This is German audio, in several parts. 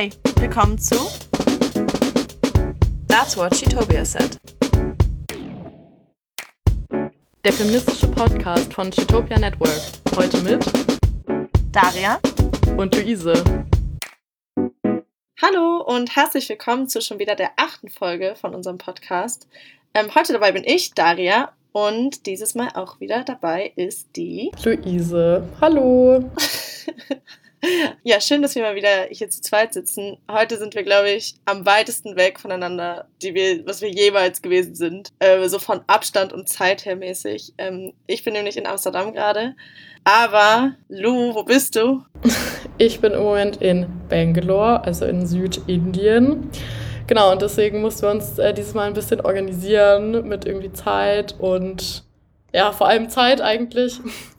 Hi, willkommen zu That's What Chitopia Said. Der feministische Podcast von Chitopia Network. Heute mit Daria und Luise. Hallo und herzlich willkommen zu schon wieder der achten Folge von unserem Podcast. Ähm, heute dabei bin ich, Daria, und dieses Mal auch wieder dabei ist die Luise. Hallo. Ja, schön, dass wir mal wieder hier zu zweit sitzen. Heute sind wir, glaube ich, am weitesten weg voneinander, die wir, was wir jemals gewesen sind. Äh, so von Abstand und Zeit her mäßig. Ähm, ich bin nämlich in Amsterdam gerade. Aber, Lou, wo bist du? Ich bin im Moment in Bangalore, also in Südindien. Genau, und deswegen mussten wir uns äh, dieses Mal ein bisschen organisieren mit irgendwie Zeit und ja, vor allem Zeit eigentlich.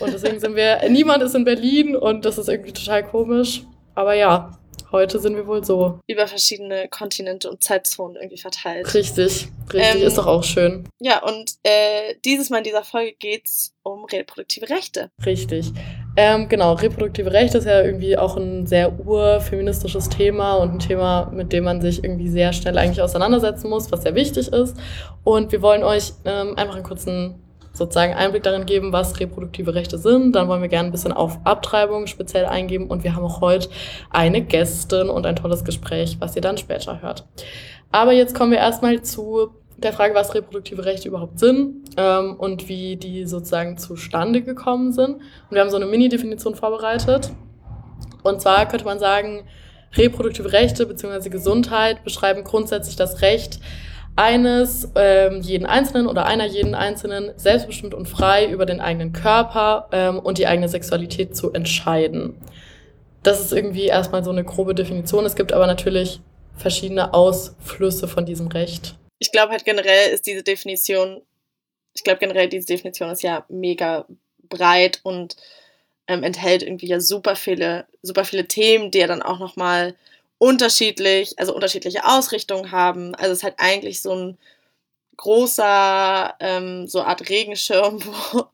Und deswegen sind wir, niemand ist in Berlin und das ist irgendwie total komisch. Aber ja, heute sind wir wohl so. Über verschiedene Kontinente und Zeitzonen irgendwie verteilt. Richtig, richtig, ähm, ist doch auch schön. Ja, und äh, dieses Mal in dieser Folge geht es um reproduktive Rechte. Richtig. Ähm, genau, reproduktive Rechte ist ja irgendwie auch ein sehr urfeministisches Thema und ein Thema, mit dem man sich irgendwie sehr schnell eigentlich auseinandersetzen muss, was sehr wichtig ist. Und wir wollen euch ähm, einfach einen kurzen sozusagen Einblick darin geben, was reproduktive Rechte sind. Dann wollen wir gerne ein bisschen auf Abtreibung speziell eingeben und wir haben auch heute eine Gästin und ein tolles Gespräch, was ihr dann später hört. Aber jetzt kommen wir erstmal zu der Frage, was reproduktive Rechte überhaupt sind ähm, und wie die sozusagen zustande gekommen sind. Und wir haben so eine Mini-Definition vorbereitet. Und zwar könnte man sagen, reproduktive Rechte bzw. Gesundheit beschreiben grundsätzlich das Recht, eines ähm, jeden Einzelnen oder einer jeden Einzelnen selbstbestimmt und frei über den eigenen Körper ähm, und die eigene Sexualität zu entscheiden. Das ist irgendwie erstmal so eine grobe Definition. Es gibt aber natürlich verschiedene Ausflüsse von diesem Recht. Ich glaube halt generell ist diese Definition, ich glaube generell diese Definition ist ja mega breit und ähm, enthält irgendwie ja super viele, super viele Themen, die ja dann auch nochmal unterschiedlich, also unterschiedliche Ausrichtungen haben. Also es ist halt eigentlich so ein großer, ähm, so Art Regenschirm, wo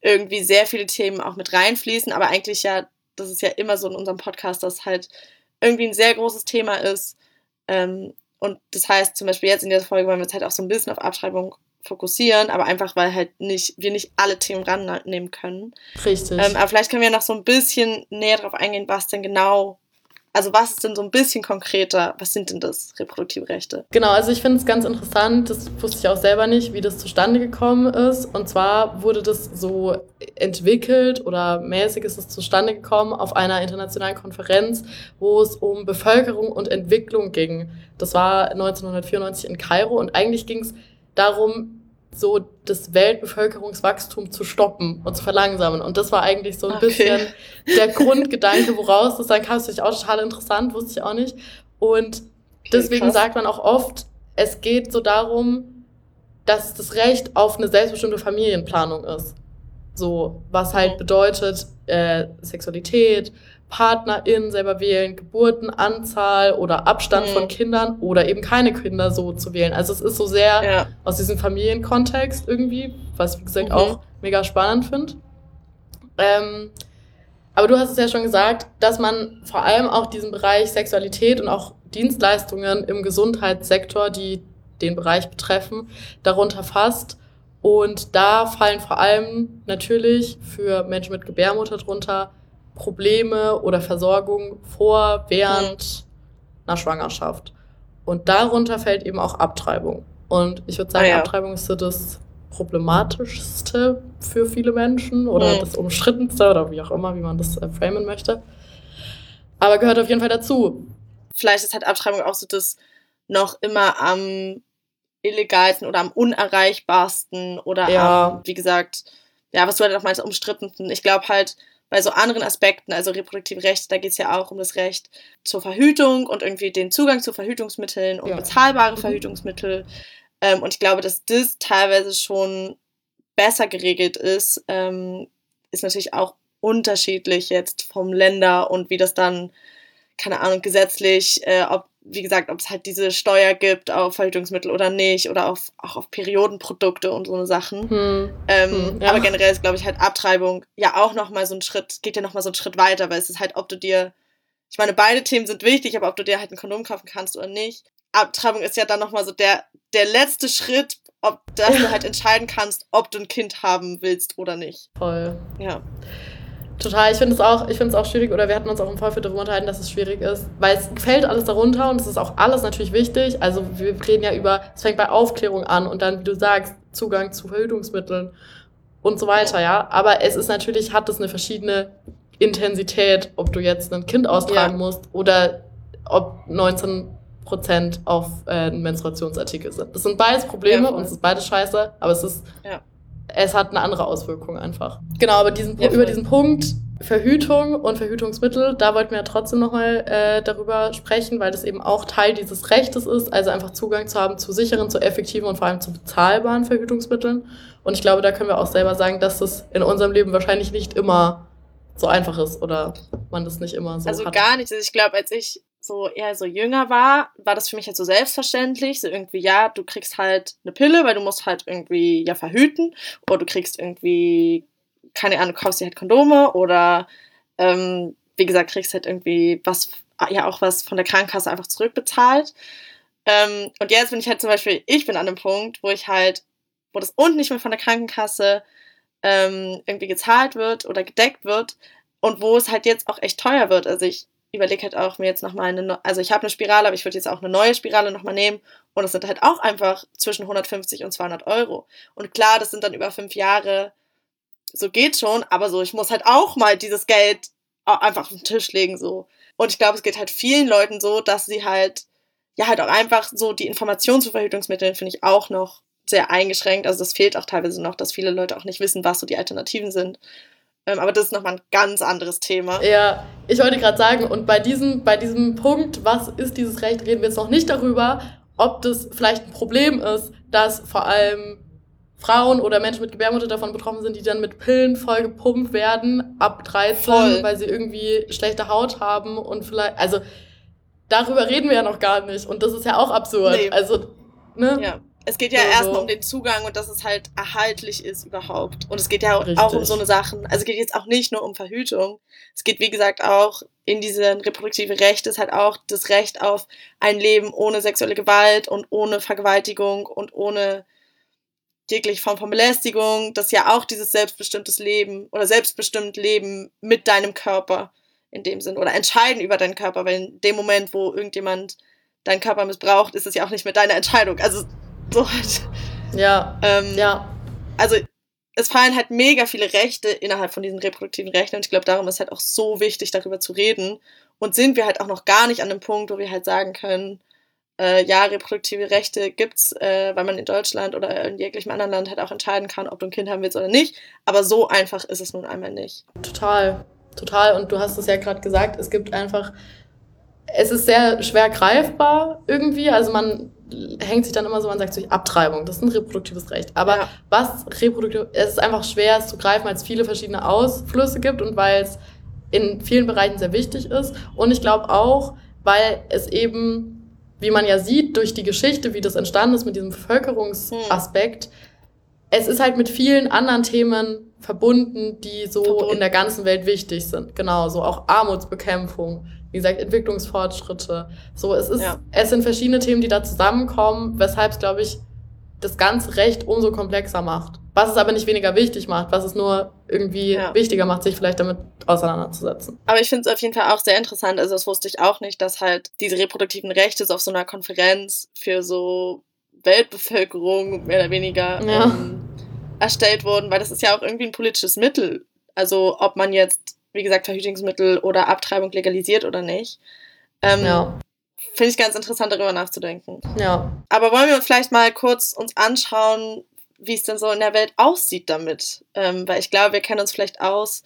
irgendwie sehr viele Themen auch mit reinfließen, aber eigentlich ja, das ist ja immer so in unserem Podcast, dass halt irgendwie ein sehr großes Thema ist. Ähm, und das heißt, zum Beispiel jetzt in dieser Folge wollen wir uns halt auch so ein bisschen auf Abschreibung fokussieren, aber einfach, weil halt nicht, wir nicht alle Themen rannehmen können. Richtig. Ähm, aber vielleicht können wir noch so ein bisschen näher darauf eingehen, was denn genau also was ist denn so ein bisschen konkreter? Was sind denn das reproduktive Rechte? Genau, also ich finde es ganz interessant, das wusste ich auch selber nicht, wie das zustande gekommen ist. Und zwar wurde das so entwickelt oder mäßig ist es zustande gekommen auf einer internationalen Konferenz, wo es um Bevölkerung und Entwicklung ging. Das war 1994 in Kairo und eigentlich ging es darum, so das Weltbevölkerungswachstum zu stoppen und zu verlangsamen. Und das war eigentlich so ein okay. bisschen der Grundgedanke, woraus das dann kam. Das ist auch total interessant, wusste ich auch nicht. Und deswegen okay, sagt man auch oft, es geht so darum, dass das Recht auf eine selbstbestimmte Familienplanung ist. So, was halt bedeutet, äh, Sexualität, PartnerInnen selber wählen, Geburtenanzahl oder Abstand mhm. von Kindern oder eben keine Kinder so zu wählen. Also es ist so sehr ja. aus diesem Familienkontext irgendwie, was wie gesagt mhm. auch mega spannend finde. Ähm, aber du hast es ja schon gesagt, dass man vor allem auch diesen Bereich Sexualität und auch Dienstleistungen im Gesundheitssektor, die den Bereich betreffen, darunter fasst. Und da fallen vor allem natürlich für Menschen mit Gebärmutter drunter Probleme oder Versorgung vor, während mhm. einer Schwangerschaft. Und darunter fällt eben auch Abtreibung. Und ich würde sagen, ah, ja. Abtreibung ist so das problematischste für viele Menschen oder mhm. das umstrittenste oder wie auch immer, wie man das äh, framen möchte. Aber gehört auf jeden Fall dazu. Vielleicht ist halt Abtreibung auch so das noch immer am illegalsten oder am unerreichbarsten oder ja. am, wie gesagt, ja, was du halt auch meinst, umstrittensten. Ich glaube halt, bei so anderen Aspekten, also reproduktive Rechte, da geht es ja auch um das Recht zur Verhütung und irgendwie den Zugang zu Verhütungsmitteln und ja. bezahlbare mhm. Verhütungsmittel. Ähm, und ich glaube, dass das teilweise schon besser geregelt ist, ähm, ist natürlich auch unterschiedlich jetzt vom Länder und wie das dann, keine Ahnung, gesetzlich, äh, ob wie gesagt, ob es halt diese Steuer gibt auf Verhütungsmittel oder nicht oder auf, auch auf Periodenprodukte und so eine Sachen. Hm. Ähm, hm, ja. Aber generell ist, glaube ich, halt Abtreibung ja auch nochmal so ein Schritt, geht ja nochmal so einen Schritt weiter, weil es ist halt, ob du dir ich meine, beide Themen sind wichtig, aber ob du dir halt ein Kondom kaufen kannst oder nicht. Abtreibung ist ja dann nochmal so der, der letzte Schritt, ob dass du halt entscheiden kannst, ob du ein Kind haben willst oder nicht. Voll. Ja. Total, ich finde es auch, auch schwierig, oder wir hatten uns auch im Vorfeld darüber unterhalten, dass es schwierig ist, weil es fällt alles darunter und es ist auch alles natürlich wichtig. Also wir reden ja über, es fängt bei Aufklärung an und dann, wie du sagst, Zugang zu Verhütungsmitteln und so weiter, ja. Aber es ist natürlich, hat es eine verschiedene Intensität, ob du jetzt ein Kind austragen ja. musst oder ob 19 Prozent auf äh, Menstruationsartikel sind. Das sind beides Probleme ja, und es ist beides scheiße, aber es ist ja es hat eine andere Auswirkung einfach. Genau, aber diesen, ja, über diesen Punkt Verhütung und Verhütungsmittel, da wollten wir ja trotzdem nochmal äh, darüber sprechen, weil das eben auch Teil dieses Rechtes ist, also einfach Zugang zu haben zu sicheren, zu effektiven und vor allem zu bezahlbaren Verhütungsmitteln. Und ich glaube, da können wir auch selber sagen, dass das in unserem Leben wahrscheinlich nicht immer so einfach ist oder man das nicht immer so also hat. Also gar nicht. Also ich glaube, als ich so eher so jünger war, war das für mich halt so selbstverständlich. So irgendwie, ja, du kriegst halt eine Pille, weil du musst halt irgendwie ja verhüten. Oder du kriegst irgendwie, keine Ahnung, kaufst dir halt Kondome oder ähm, wie gesagt, kriegst halt irgendwie was, ja auch was von der Krankenkasse einfach zurückbezahlt. Ähm, und jetzt bin ich halt zum Beispiel, ich bin an einem Punkt, wo ich halt, wo das unten nicht mehr von der Krankenkasse ähm, irgendwie gezahlt wird oder gedeckt wird und wo es halt jetzt auch echt teuer wird. Also ich überlege halt auch mir jetzt nochmal eine, also ich habe eine Spirale, aber ich würde jetzt auch eine neue Spirale nochmal nehmen und das sind halt auch einfach zwischen 150 und 200 Euro. Und klar, das sind dann über fünf Jahre, so geht schon, aber so, ich muss halt auch mal dieses Geld einfach auf den Tisch legen, so. Und ich glaube, es geht halt vielen Leuten so, dass sie halt, ja, halt auch einfach so die Information zu Verhütungsmitteln finde ich auch noch sehr eingeschränkt. Also das fehlt auch teilweise noch, dass viele Leute auch nicht wissen, was so die Alternativen sind. Ähm, aber das ist nochmal ein ganz anderes Thema. Ja, ich wollte gerade sagen, und bei diesem, bei diesem Punkt, was ist dieses Recht, reden wir jetzt noch nicht darüber, ob das vielleicht ein Problem ist, dass vor allem Frauen oder Menschen mit Gebärmutter davon betroffen sind, die dann mit Pillen voll gepumpt werden, ab 13, voll. weil sie irgendwie schlechte Haut haben und vielleicht, also darüber reden wir ja noch gar nicht und das ist ja auch absurd. Nee. Also, ne? Ja. Es geht ja also. erstmal um den Zugang und dass es halt erhaltlich ist überhaupt. Und es geht ja Richtig. auch um so eine Sachen. Also es geht jetzt auch nicht nur um Verhütung. Es geht, wie gesagt, auch in diese reproduktive Rechte ist halt auch das Recht auf ein Leben ohne sexuelle Gewalt und ohne Vergewaltigung und ohne jegliche Form von Belästigung. Das ist ja auch dieses selbstbestimmtes Leben oder selbstbestimmt Leben mit deinem Körper in dem Sinn oder entscheiden über deinen Körper, weil in dem Moment, wo irgendjemand deinen Körper missbraucht, ist es ja auch nicht mehr deine Entscheidung. Also so halt. Ja. Ähm, ja. Also es fallen halt mega viele Rechte innerhalb von diesen reproduktiven Rechten und ich glaube, darum ist halt auch so wichtig, darüber zu reden. Und sind wir halt auch noch gar nicht an dem Punkt, wo wir halt sagen können, äh, ja, reproduktive Rechte gibt's, äh, weil man in Deutschland oder in jeglichem anderen Land halt auch entscheiden kann, ob du ein Kind haben willst oder nicht. Aber so einfach ist es nun einmal nicht. Total, total. Und du hast es ja gerade gesagt, es gibt einfach, es ist sehr schwer greifbar irgendwie. Also man hängt sich dann immer so, man sagt sich Abtreibung, das ist ein reproduktives Recht. Aber ja. was reproduktiv, es ist einfach schwer, es zu greifen, weil es viele verschiedene Ausflüsse gibt und weil es in vielen Bereichen sehr wichtig ist. Und ich glaube auch, weil es eben, wie man ja sieht, durch die Geschichte, wie das entstanden ist mit diesem Bevölkerungsaspekt, hm. es ist halt mit vielen anderen Themen verbunden, die so verbunden. in der ganzen Welt wichtig sind. Genau, so auch Armutsbekämpfung wie gesagt, Entwicklungsfortschritte. So, es ist, ja. es sind verschiedene Themen, die da zusammenkommen, weshalb es, glaube ich, das ganze Recht umso komplexer macht. Was es aber nicht weniger wichtig macht, was es nur irgendwie ja. wichtiger macht, sich vielleicht damit auseinanderzusetzen. Aber ich finde es auf jeden Fall auch sehr interessant, also das wusste ich auch nicht, dass halt diese reproduktiven Rechte so auf so einer Konferenz für so Weltbevölkerung mehr oder weniger ja. ähm, erstellt wurden, weil das ist ja auch irgendwie ein politisches Mittel. Also ob man jetzt wie gesagt, Verhütungsmittel oder Abtreibung legalisiert oder nicht. Ähm, ja. Finde ich ganz interessant, darüber nachzudenken. Ja. Aber wollen wir vielleicht mal kurz uns anschauen, wie es denn so in der Welt aussieht damit? Ähm, weil ich glaube, wir kennen uns vielleicht aus,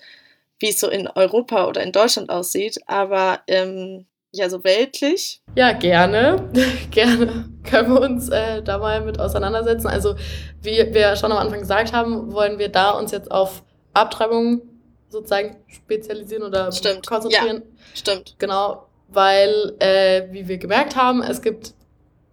wie es so in Europa oder in Deutschland aussieht, aber ähm, ja, so weltlich. Ja, gerne. gerne können wir uns äh, da mal mit auseinandersetzen. Also, wie wir schon am Anfang gesagt haben, wollen wir da uns jetzt auf Abtreibung sozusagen spezialisieren oder stimmt. konzentrieren. Ja, stimmt. Genau, weil, äh, wie wir gemerkt haben, es gibt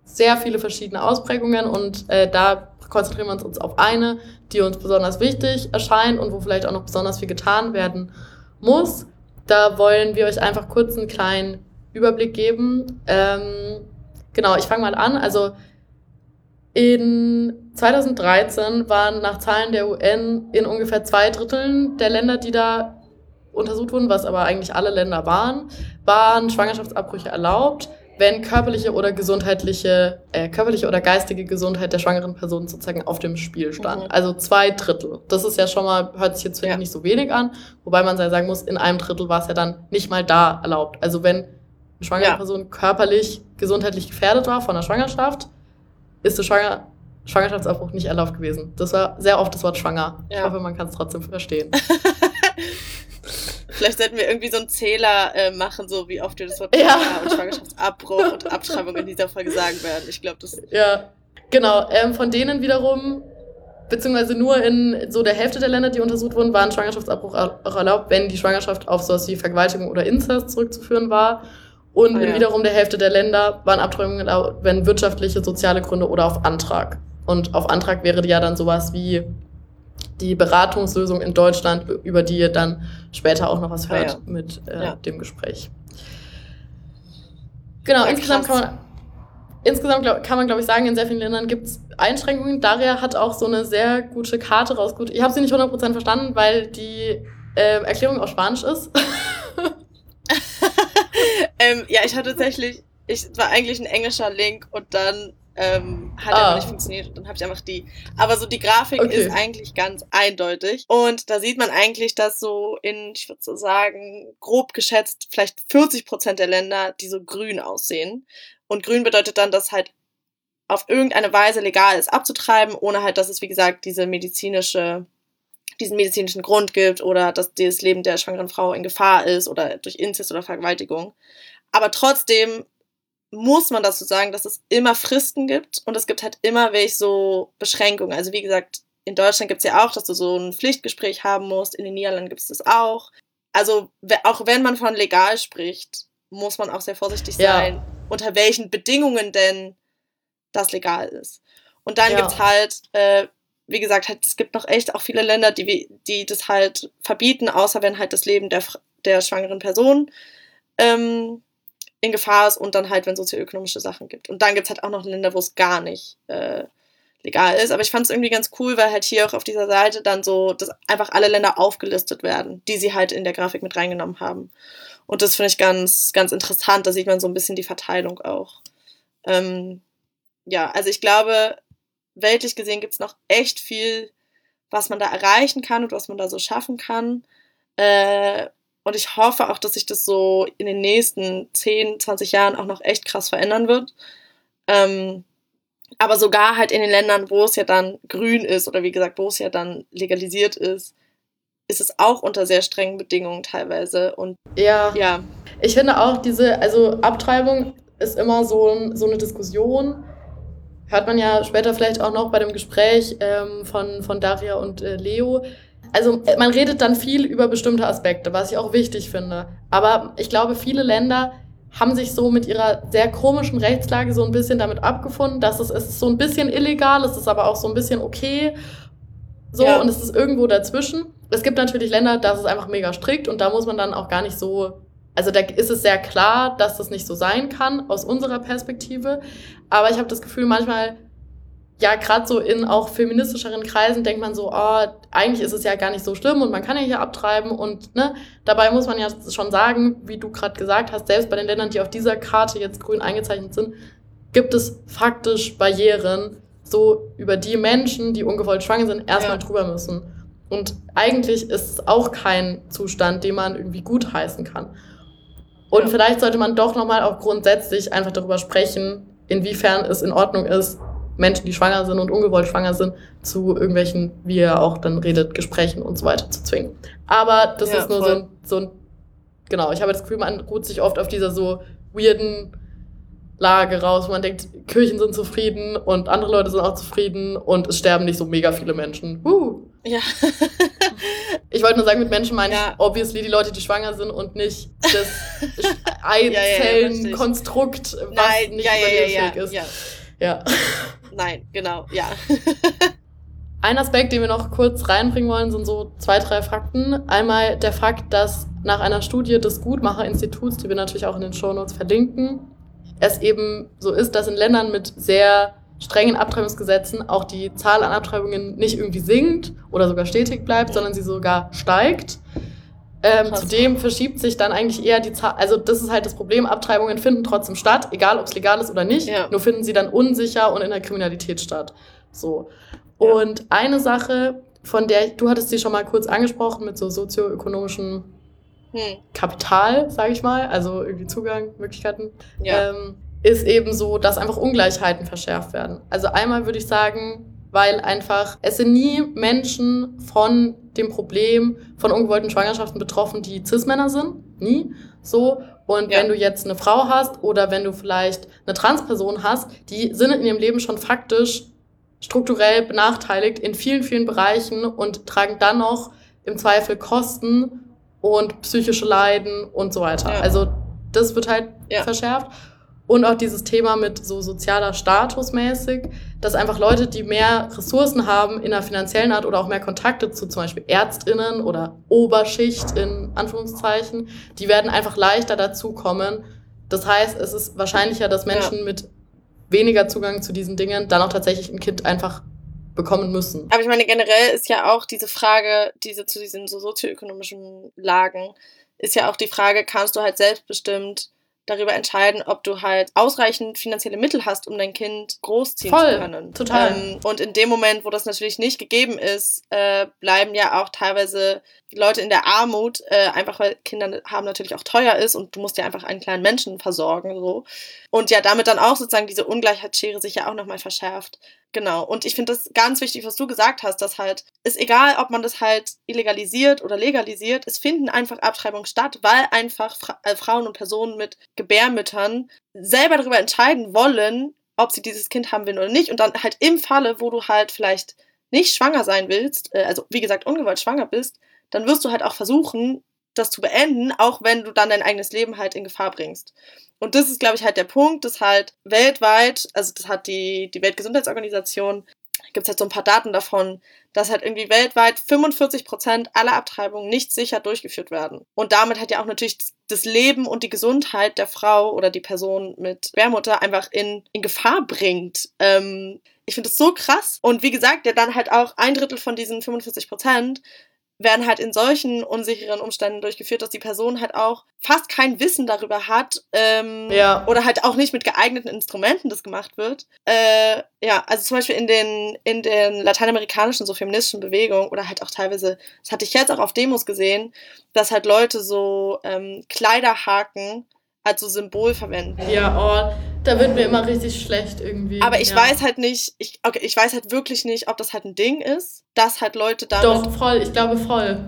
sehr viele verschiedene Ausprägungen und äh, da konzentrieren wir uns auf eine, die uns besonders wichtig erscheint und wo vielleicht auch noch besonders viel getan werden muss. Da wollen wir euch einfach kurz einen kleinen Überblick geben. Ähm, genau, ich fange mal an. Also in 2013 waren nach Zahlen der UN in ungefähr zwei Dritteln der Länder, die da untersucht wurden, was aber eigentlich alle Länder waren, waren Schwangerschaftsabbrüche erlaubt, wenn körperliche oder gesundheitliche, äh, körperliche oder geistige Gesundheit der schwangeren Person sozusagen auf dem Spiel stand. Mhm. Also zwei Drittel. Das ist ja schon mal, hört sich jetzt, finde ja. ich, nicht so wenig an, wobei man sagen muss, in einem Drittel war es ja dann nicht mal da erlaubt. Also wenn eine schwangere ja. Person körperlich, gesundheitlich gefährdet war von der Schwangerschaft, ist der Schwanger Schwangerschaftsabbruch nicht erlaubt gewesen. Das war sehr oft das Wort schwanger. Ja. Ich hoffe, man kann es trotzdem verstehen. Vielleicht sollten wir irgendwie so einen Zähler äh, machen, so wie oft wir das Wort ja. und Schwangerschaftsabbruch und Abtreibung in dieser Folge sagen werden. Ich glaube, das. Ja, genau. Ähm, von denen wiederum, beziehungsweise nur in so der Hälfte der Länder, die untersucht wurden, waren Schwangerschaftsabbruch auch erlaubt, wenn die Schwangerschaft auf sowas wie Vergewaltigung oder Inzest zurückzuführen war. Und ah, in ja. wiederum der Hälfte der Länder waren Abtreibungen erlaubt, wenn wirtschaftliche, soziale Gründe oder auf Antrag. Und auf Antrag wäre ja dann sowas wie die Beratungslösung in Deutschland, über die ihr dann später auch noch was hört ja, ja. mit äh, ja. dem Gespräch. Genau, insgesamt kann man, insgesamt glaub, kann man, glaube ich, sagen, in sehr vielen Ländern gibt es Einschränkungen. Daria hat auch so eine sehr gute Karte rausgeholt. Ich habe sie nicht 100% verstanden, weil die äh, Erklärung auf Spanisch ist. ähm, ja, ich hatte tatsächlich, ich war eigentlich ein englischer Link und dann ähm, hat ah. aber nicht funktioniert und dann habe ich einfach die. Aber so die Grafik okay. ist eigentlich ganz eindeutig. Und da sieht man eigentlich, dass so in, ich würde so sagen, grob geschätzt vielleicht 40 Prozent der Länder, die so grün aussehen. Und grün bedeutet dann, dass halt auf irgendeine Weise legal ist abzutreiben, ohne halt, dass es, wie gesagt, diese medizinische diesen medizinischen Grund gibt oder dass das Leben der schwangeren Frau in Gefahr ist oder durch Inzest oder Vergewaltigung. Aber trotzdem muss man dazu sagen, dass es immer Fristen gibt und es gibt halt immer welche so Beschränkungen. Also wie gesagt, in Deutschland gibt es ja auch, dass du so ein Pflichtgespräch haben musst, in den Niederlanden gibt es das auch. Also auch wenn man von legal spricht, muss man auch sehr vorsichtig sein, ja. unter welchen Bedingungen denn das legal ist. Und dann ja. gibt es halt, äh, wie gesagt, halt, es gibt noch echt auch viele Länder, die, die das halt verbieten, außer wenn halt das Leben der, der schwangeren Person ähm, in Gefahr ist und dann halt, wenn sozioökonomische Sachen gibt. Und dann gibt es halt auch noch Länder, wo es gar nicht äh, legal ist. Aber ich fand es irgendwie ganz cool, weil halt hier auch auf dieser Seite dann so, dass einfach alle Länder aufgelistet werden, die sie halt in der Grafik mit reingenommen haben. Und das finde ich ganz, ganz interessant. Da sieht man so ein bisschen die Verteilung auch. Ähm, ja, also ich glaube, weltlich gesehen gibt es noch echt viel, was man da erreichen kann und was man da so schaffen kann. Äh, und ich hoffe auch, dass sich das so in den nächsten 10, 20 Jahren auch noch echt krass verändern wird. Ähm, aber sogar halt in den Ländern, wo es ja dann grün ist oder wie gesagt, wo es ja dann legalisiert ist, ist es auch unter sehr strengen Bedingungen teilweise. Und ja, ja. ich finde auch diese, also Abtreibung ist immer so, so eine Diskussion. Hört man ja später vielleicht auch noch bei dem Gespräch ähm, von, von Daria und äh, Leo also äh, man redet dann viel über bestimmte Aspekte, was ich auch wichtig finde. Aber ich glaube, viele Länder haben sich so mit ihrer sehr komischen Rechtslage so ein bisschen damit abgefunden, dass es, es ist so ein bisschen illegal, es ist aber auch so ein bisschen okay. So, ja. und es ist irgendwo dazwischen. Es gibt natürlich Länder, da ist es einfach mega strikt und da muss man dann auch gar nicht so. Also da ist es sehr klar, dass das nicht so sein kann aus unserer Perspektive. Aber ich habe das Gefühl, manchmal ja, gerade so in auch feministischeren Kreisen denkt man so, oh, eigentlich ist es ja gar nicht so schlimm und man kann ja hier abtreiben und ne, dabei muss man ja schon sagen, wie du gerade gesagt hast, selbst bei den Ländern, die auf dieser Karte jetzt grün eingezeichnet sind, gibt es faktisch Barrieren, so über die Menschen, die ungewollt schwanger sind, erstmal ja. drüber müssen. Und eigentlich ist es auch kein Zustand, den man irgendwie gutheißen kann. Und ja. vielleicht sollte man doch nochmal auch grundsätzlich einfach darüber sprechen, inwiefern es in Ordnung ist, Menschen, die schwanger sind und ungewollt schwanger sind, zu irgendwelchen, wie er auch dann redet, Gesprächen und so weiter zu zwingen. Aber das ja, ist nur so ein, so ein, genau, ich habe das Gefühl, man ruht sich oft auf dieser so weirden Lage raus, wo man denkt, Kirchen sind zufrieden und andere Leute sind auch zufrieden und es sterben nicht so mega viele Menschen. Uh. Ja. ich wollte nur sagen, mit Menschen meine ja. ich obviously die Leute, die schwanger sind und nicht das Einzellenkonstrukt, ja, ja, was nicht überlebensfähig ist. Ja. Nein, genau, ja. Ein Aspekt, den wir noch kurz reinbringen wollen, sind so zwei, drei Fakten. Einmal der Fakt, dass nach einer Studie des Gutmacher-Instituts, die wir natürlich auch in den Shownotes verlinken, es eben so ist, dass in Ländern mit sehr strengen Abtreibungsgesetzen auch die Zahl an Abtreibungen nicht irgendwie sinkt oder sogar stetig bleibt, sondern sie sogar steigt. Ähm, zudem verschiebt sich dann eigentlich eher die Zahl, also das ist halt das Problem, Abtreibungen finden trotzdem statt, egal ob es legal ist oder nicht, ja. nur finden sie dann unsicher und in der Kriminalität statt. So. Und eine Sache, von der du hattest sie schon mal kurz angesprochen mit so sozioökonomischem hm. Kapital, sage ich mal, also irgendwie Zugangmöglichkeiten, ja. ähm, ist eben so, dass einfach Ungleichheiten verschärft werden. Also einmal würde ich sagen, weil einfach es sind nie Menschen von dem Problem von ungewollten Schwangerschaften betroffen, die Cis-Männer sind, nie so. Und ja. wenn du jetzt eine Frau hast oder wenn du vielleicht eine Transperson hast, die sind in ihrem Leben schon faktisch strukturell benachteiligt in vielen, vielen Bereichen und tragen dann noch im Zweifel Kosten und psychische Leiden und so weiter. Ja. Also das wird halt ja. verschärft. Und auch dieses Thema mit so sozialer Status mäßig, dass einfach Leute, die mehr Ressourcen haben in einer finanziellen Art oder auch mehr Kontakte zu zum Beispiel ÄrztInnen oder Oberschicht in Anführungszeichen, die werden einfach leichter dazukommen. Das heißt, es ist wahrscheinlicher, dass Menschen ja. mit weniger Zugang zu diesen Dingen dann auch tatsächlich ein Kind einfach bekommen müssen. Aber ich meine, generell ist ja auch diese Frage, diese zu diesen so sozioökonomischen Lagen, ist ja auch die Frage, kannst du halt selbstbestimmt darüber entscheiden, ob du halt ausreichend finanzielle Mittel hast, um dein Kind großziehen Voll, zu können. Total. Ähm, und in dem Moment, wo das natürlich nicht gegeben ist, äh, bleiben ja auch teilweise Leute in der Armut, äh, einfach weil Kinder haben natürlich auch teuer ist und du musst ja einfach einen kleinen Menschen versorgen, so. Und ja, damit dann auch sozusagen diese Ungleichheitsschere sich ja auch nochmal verschärft. Genau. Und ich finde das ganz wichtig, was du gesagt hast, dass halt, ist egal, ob man das halt illegalisiert oder legalisiert, es finden einfach Abtreibungen statt, weil einfach Fra äh, Frauen und Personen mit Gebärmüttern selber darüber entscheiden wollen, ob sie dieses Kind haben wollen oder nicht. Und dann halt im Falle, wo du halt vielleicht nicht schwanger sein willst, äh, also wie gesagt, ungewollt schwanger bist, dann wirst du halt auch versuchen, das zu beenden, auch wenn du dann dein eigenes Leben halt in Gefahr bringst. Und das ist, glaube ich, halt der Punkt, dass halt weltweit, also das hat die, die Weltgesundheitsorganisation, gibt es halt so ein paar Daten davon, dass halt irgendwie weltweit 45 Prozent aller Abtreibungen nicht sicher durchgeführt werden. Und damit hat ja auch natürlich das Leben und die Gesundheit der Frau oder die Person mit Sperrmutter einfach in, in Gefahr bringt. Ähm, ich finde das so krass. Und wie gesagt, ja dann halt auch ein Drittel von diesen 45 Prozent werden halt in solchen unsicheren Umständen durchgeführt, dass die Person halt auch fast kein Wissen darüber hat ähm, ja. oder halt auch nicht mit geeigneten Instrumenten das gemacht wird. Äh, ja, also zum Beispiel in den, in den lateinamerikanischen so feministischen Bewegungen oder halt auch teilweise, das hatte ich jetzt auch auf Demos gesehen, dass halt Leute so ähm, Kleiderhaken als so Symbol verwenden. Ja, oh, da wird mir immer richtig schlecht irgendwie. Aber ich ja. weiß halt nicht, ich, okay, ich weiß halt wirklich nicht, ob das halt ein Ding ist, dass halt Leute da. Doch, voll, ich glaube voll.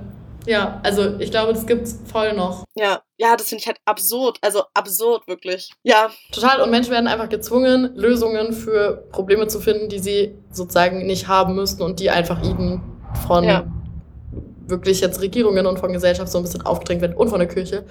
Ja, also ich glaube, das gibt's voll noch. Ja, ja, das finde ich halt absurd. Also absurd, wirklich. Ja. Total. Und Menschen werden einfach gezwungen, Lösungen für Probleme zu finden, die sie sozusagen nicht haben müssten und die einfach ihnen von ja. wirklich jetzt Regierungen und von Gesellschaft so ein bisschen aufgedrängt werden und von der Kirche.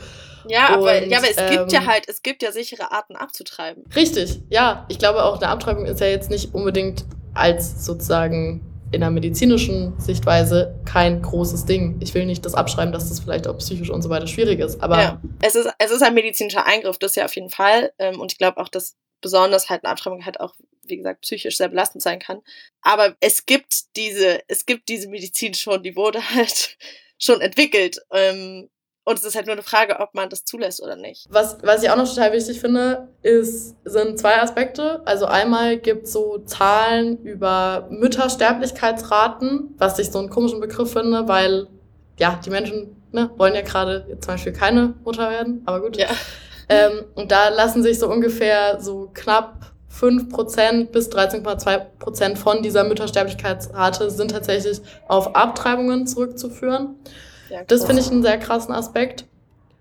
Ja, aber, ja, aber es ähm, gibt ja ähm, halt, es gibt ja sichere Arten abzutreiben. Richtig, ja. Ich glaube auch, eine Abtreibung ist ja jetzt nicht unbedingt als sozusagen in der medizinischen Sichtweise kein großes Ding. Ich will nicht das abschreiben, dass das vielleicht auch psychisch und so weiter schwierig ist, aber. Ja, es ist, es ist ein medizinischer Eingriff, das ja auf jeden Fall. Ähm, und ich glaube auch, dass besonders halt eine Abtreibung halt auch, wie gesagt, psychisch sehr belastend sein kann. Aber es gibt diese, es gibt diese Medizin schon, die wurde halt schon entwickelt. Ähm, und es ist halt nur eine Frage, ob man das zulässt oder nicht. Was, was ich auch noch total wichtig finde, ist, sind zwei Aspekte. Also einmal gibt es so Zahlen über Müttersterblichkeitsraten, was ich so einen komischen Begriff finde, weil ja, die Menschen ne, wollen ja gerade zum Beispiel keine Mutter werden, aber gut. Ja. Ähm, und da lassen sich so ungefähr so knapp 5% bis 13,2% von dieser Müttersterblichkeitsrate sind tatsächlich auf Abtreibungen zurückzuführen. Ja, das finde ich einen sehr krassen Aspekt.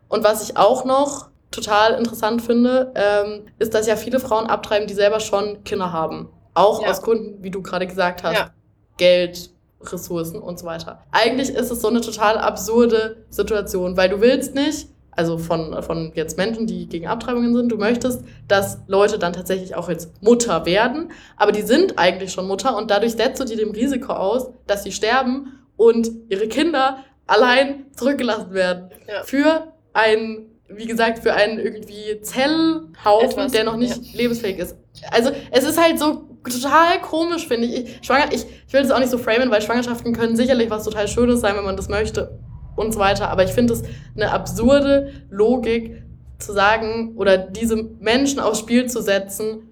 Und was ich auch noch total interessant finde, ähm, ist, dass ja viele Frauen abtreiben, die selber schon Kinder haben. Auch ja. aus Gründen, wie du gerade gesagt hast, ja. Geld, Ressourcen und so weiter. Eigentlich ist es so eine total absurde Situation, weil du willst nicht also von, von jetzt Menschen, die gegen Abtreibungen sind, du möchtest, dass Leute dann tatsächlich auch jetzt Mutter werden, aber die sind eigentlich schon Mutter und dadurch setzt du die dem Risiko aus, dass sie sterben und ihre Kinder allein zurückgelassen werden. Ja. Für ein, wie gesagt, für einen irgendwie Zellhaufen, Etwas, der noch nicht ja. lebensfähig ist. Also es ist halt so total komisch, finde ich. Ich, Schwanger, ich. ich will das auch nicht so framen, weil Schwangerschaften können sicherlich was total Schönes sein, wenn man das möchte und so weiter. Aber ich finde es eine absurde Logik zu sagen oder diese Menschen aufs Spiel zu setzen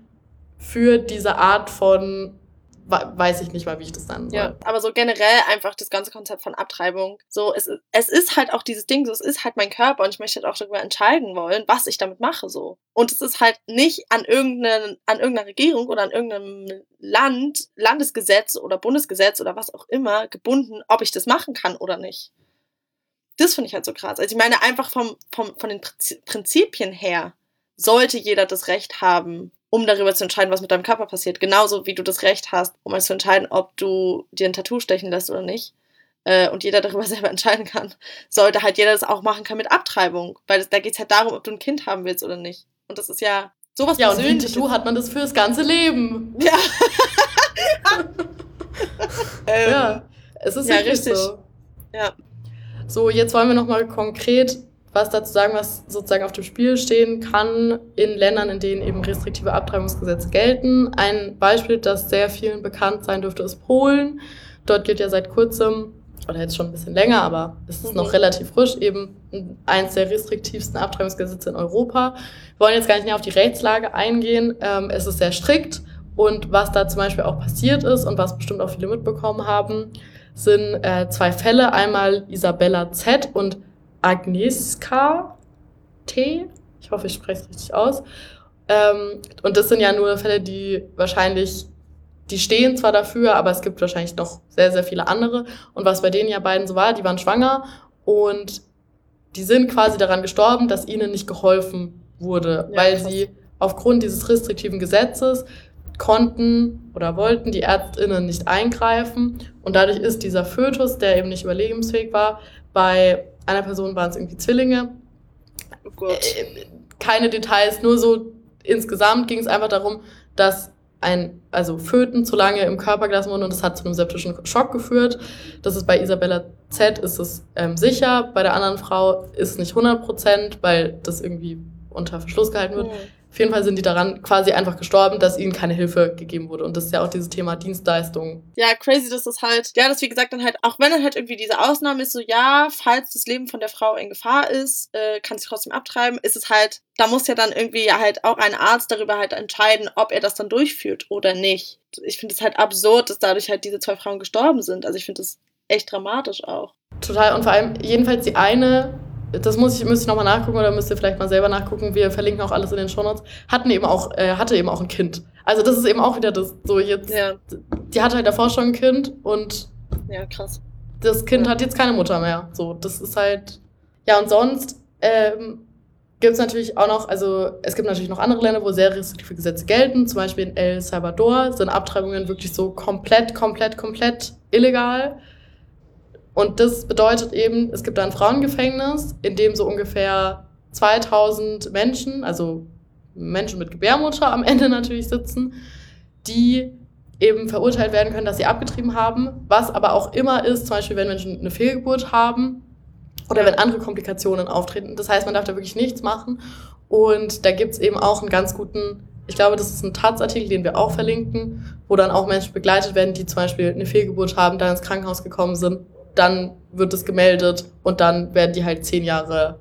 für diese Art von weiß ich nicht mal, wie ich das dann soll. Ja, aber so generell einfach das ganze Konzept von Abtreibung. So, es, es ist halt auch dieses Ding, so, es ist halt mein Körper und ich möchte halt auch darüber entscheiden wollen, was ich damit mache, so. Und es ist halt nicht an irgendeiner, an irgendeiner Regierung oder an irgendeinem Land, Landesgesetz oder Bundesgesetz oder was auch immer gebunden, ob ich das machen kann oder nicht. Das finde ich halt so krass. Also ich meine, einfach vom, vom, von den Prinzipien her sollte jeder das Recht haben, um darüber zu entscheiden, was mit deinem Körper passiert. Genauso wie du das Recht hast, um zu entscheiden, ob du dir ein Tattoo stechen lässt oder nicht. Äh, und jeder darüber selber entscheiden kann. Sollte halt jeder das auch machen können mit Abtreibung. Weil das, da geht es halt darum, ob du ein Kind haben willst oder nicht. Und das ist ja sowas Ja, und wie ein Tattoo hat man das fürs ganze Leben. Ja. ähm, ja, es ist ja richtig so. Ja. So, jetzt wollen wir nochmal konkret was dazu sagen, was sozusagen auf dem Spiel stehen kann in Ländern, in denen eben restriktive Abtreibungsgesetze gelten. Ein Beispiel, das sehr vielen bekannt sein dürfte, ist Polen. Dort gilt ja seit kurzem, oder jetzt schon ein bisschen länger, aber es ist noch mhm. relativ frisch, eben eins der restriktivsten Abtreibungsgesetze in Europa. Wir wollen jetzt gar nicht mehr auf die Rechtslage eingehen. Ähm, es ist sehr strikt und was da zum Beispiel auch passiert ist und was bestimmt auch viele mitbekommen haben, sind äh, zwei Fälle. Einmal Isabella Z. und Agnieszka T. Ich hoffe, ich spreche es richtig aus. Ähm, und das sind ja nur Fälle, die wahrscheinlich, die stehen zwar dafür, aber es gibt wahrscheinlich noch sehr, sehr viele andere. Und was bei denen ja beiden so war, die waren schwanger und die sind quasi daran gestorben, dass ihnen nicht geholfen wurde, ja, weil krass. sie aufgrund dieses restriktiven Gesetzes konnten oder wollten die Ärztinnen nicht eingreifen und dadurch ist dieser Fötus, der eben nicht überlebensfähig war, bei einer Person waren es irgendwie Zwillinge. Oh Gott. Äh, keine Details, nur so insgesamt ging es einfach darum, dass ein, also Föten zu lange im Körper gelassen wurden und das hat zu einem septischen Schock geführt. Das ist bei Isabella Z ist es ähm, sicher, bei der anderen Frau ist es nicht 100 Prozent, weil das irgendwie unter Verschluss gehalten wird. Mhm. Auf jeden Fall sind die daran quasi einfach gestorben, dass ihnen keine Hilfe gegeben wurde. Und das ist ja auch dieses Thema Dienstleistung. Ja, crazy, dass das halt, ja, das wie gesagt dann halt, auch wenn dann halt irgendwie diese Ausnahme ist, so ja, falls das Leben von der Frau in Gefahr ist, äh, kann sie trotzdem abtreiben, ist es halt, da muss ja dann irgendwie halt auch ein Arzt darüber halt entscheiden, ob er das dann durchführt oder nicht. Ich finde es halt absurd, dass dadurch halt diese zwei Frauen gestorben sind. Also ich finde das echt dramatisch auch. Total. Und vor allem, jedenfalls die eine das muss ich, müsste ich nochmal nachgucken oder müsst ihr vielleicht mal selber nachgucken. Wir verlinken auch alles in den Shownotes. Hatten eben auch, äh, hatte eben auch ein Kind. Also das ist eben auch wieder das, so jetzt, ja. die hatte halt davor schon ein Kind und ja, krass. Das Kind ja. hat jetzt keine Mutter mehr. So, das ist halt, ja und sonst ähm, gibt es natürlich auch noch, also es gibt natürlich noch andere Länder, wo sehr restriktive Gesetze gelten. Zum Beispiel in El Salvador sind Abtreibungen wirklich so komplett, komplett, komplett illegal. Und das bedeutet eben, es gibt ein Frauengefängnis, in dem so ungefähr 2000 Menschen, also Menschen mit Gebärmutter am Ende natürlich sitzen, die eben verurteilt werden können, dass sie abgetrieben haben, was aber auch immer ist, zum Beispiel wenn Menschen eine Fehlgeburt haben oder wenn andere Komplikationen auftreten. Das heißt, man darf da wirklich nichts machen. Und da gibt es eben auch einen ganz guten, ich glaube, das ist ein Taz-Artikel, den wir auch verlinken, wo dann auch Menschen begleitet werden, die zum Beispiel eine Fehlgeburt haben, dann ins Krankenhaus gekommen sind dann wird es gemeldet und dann werden die halt zehn Jahre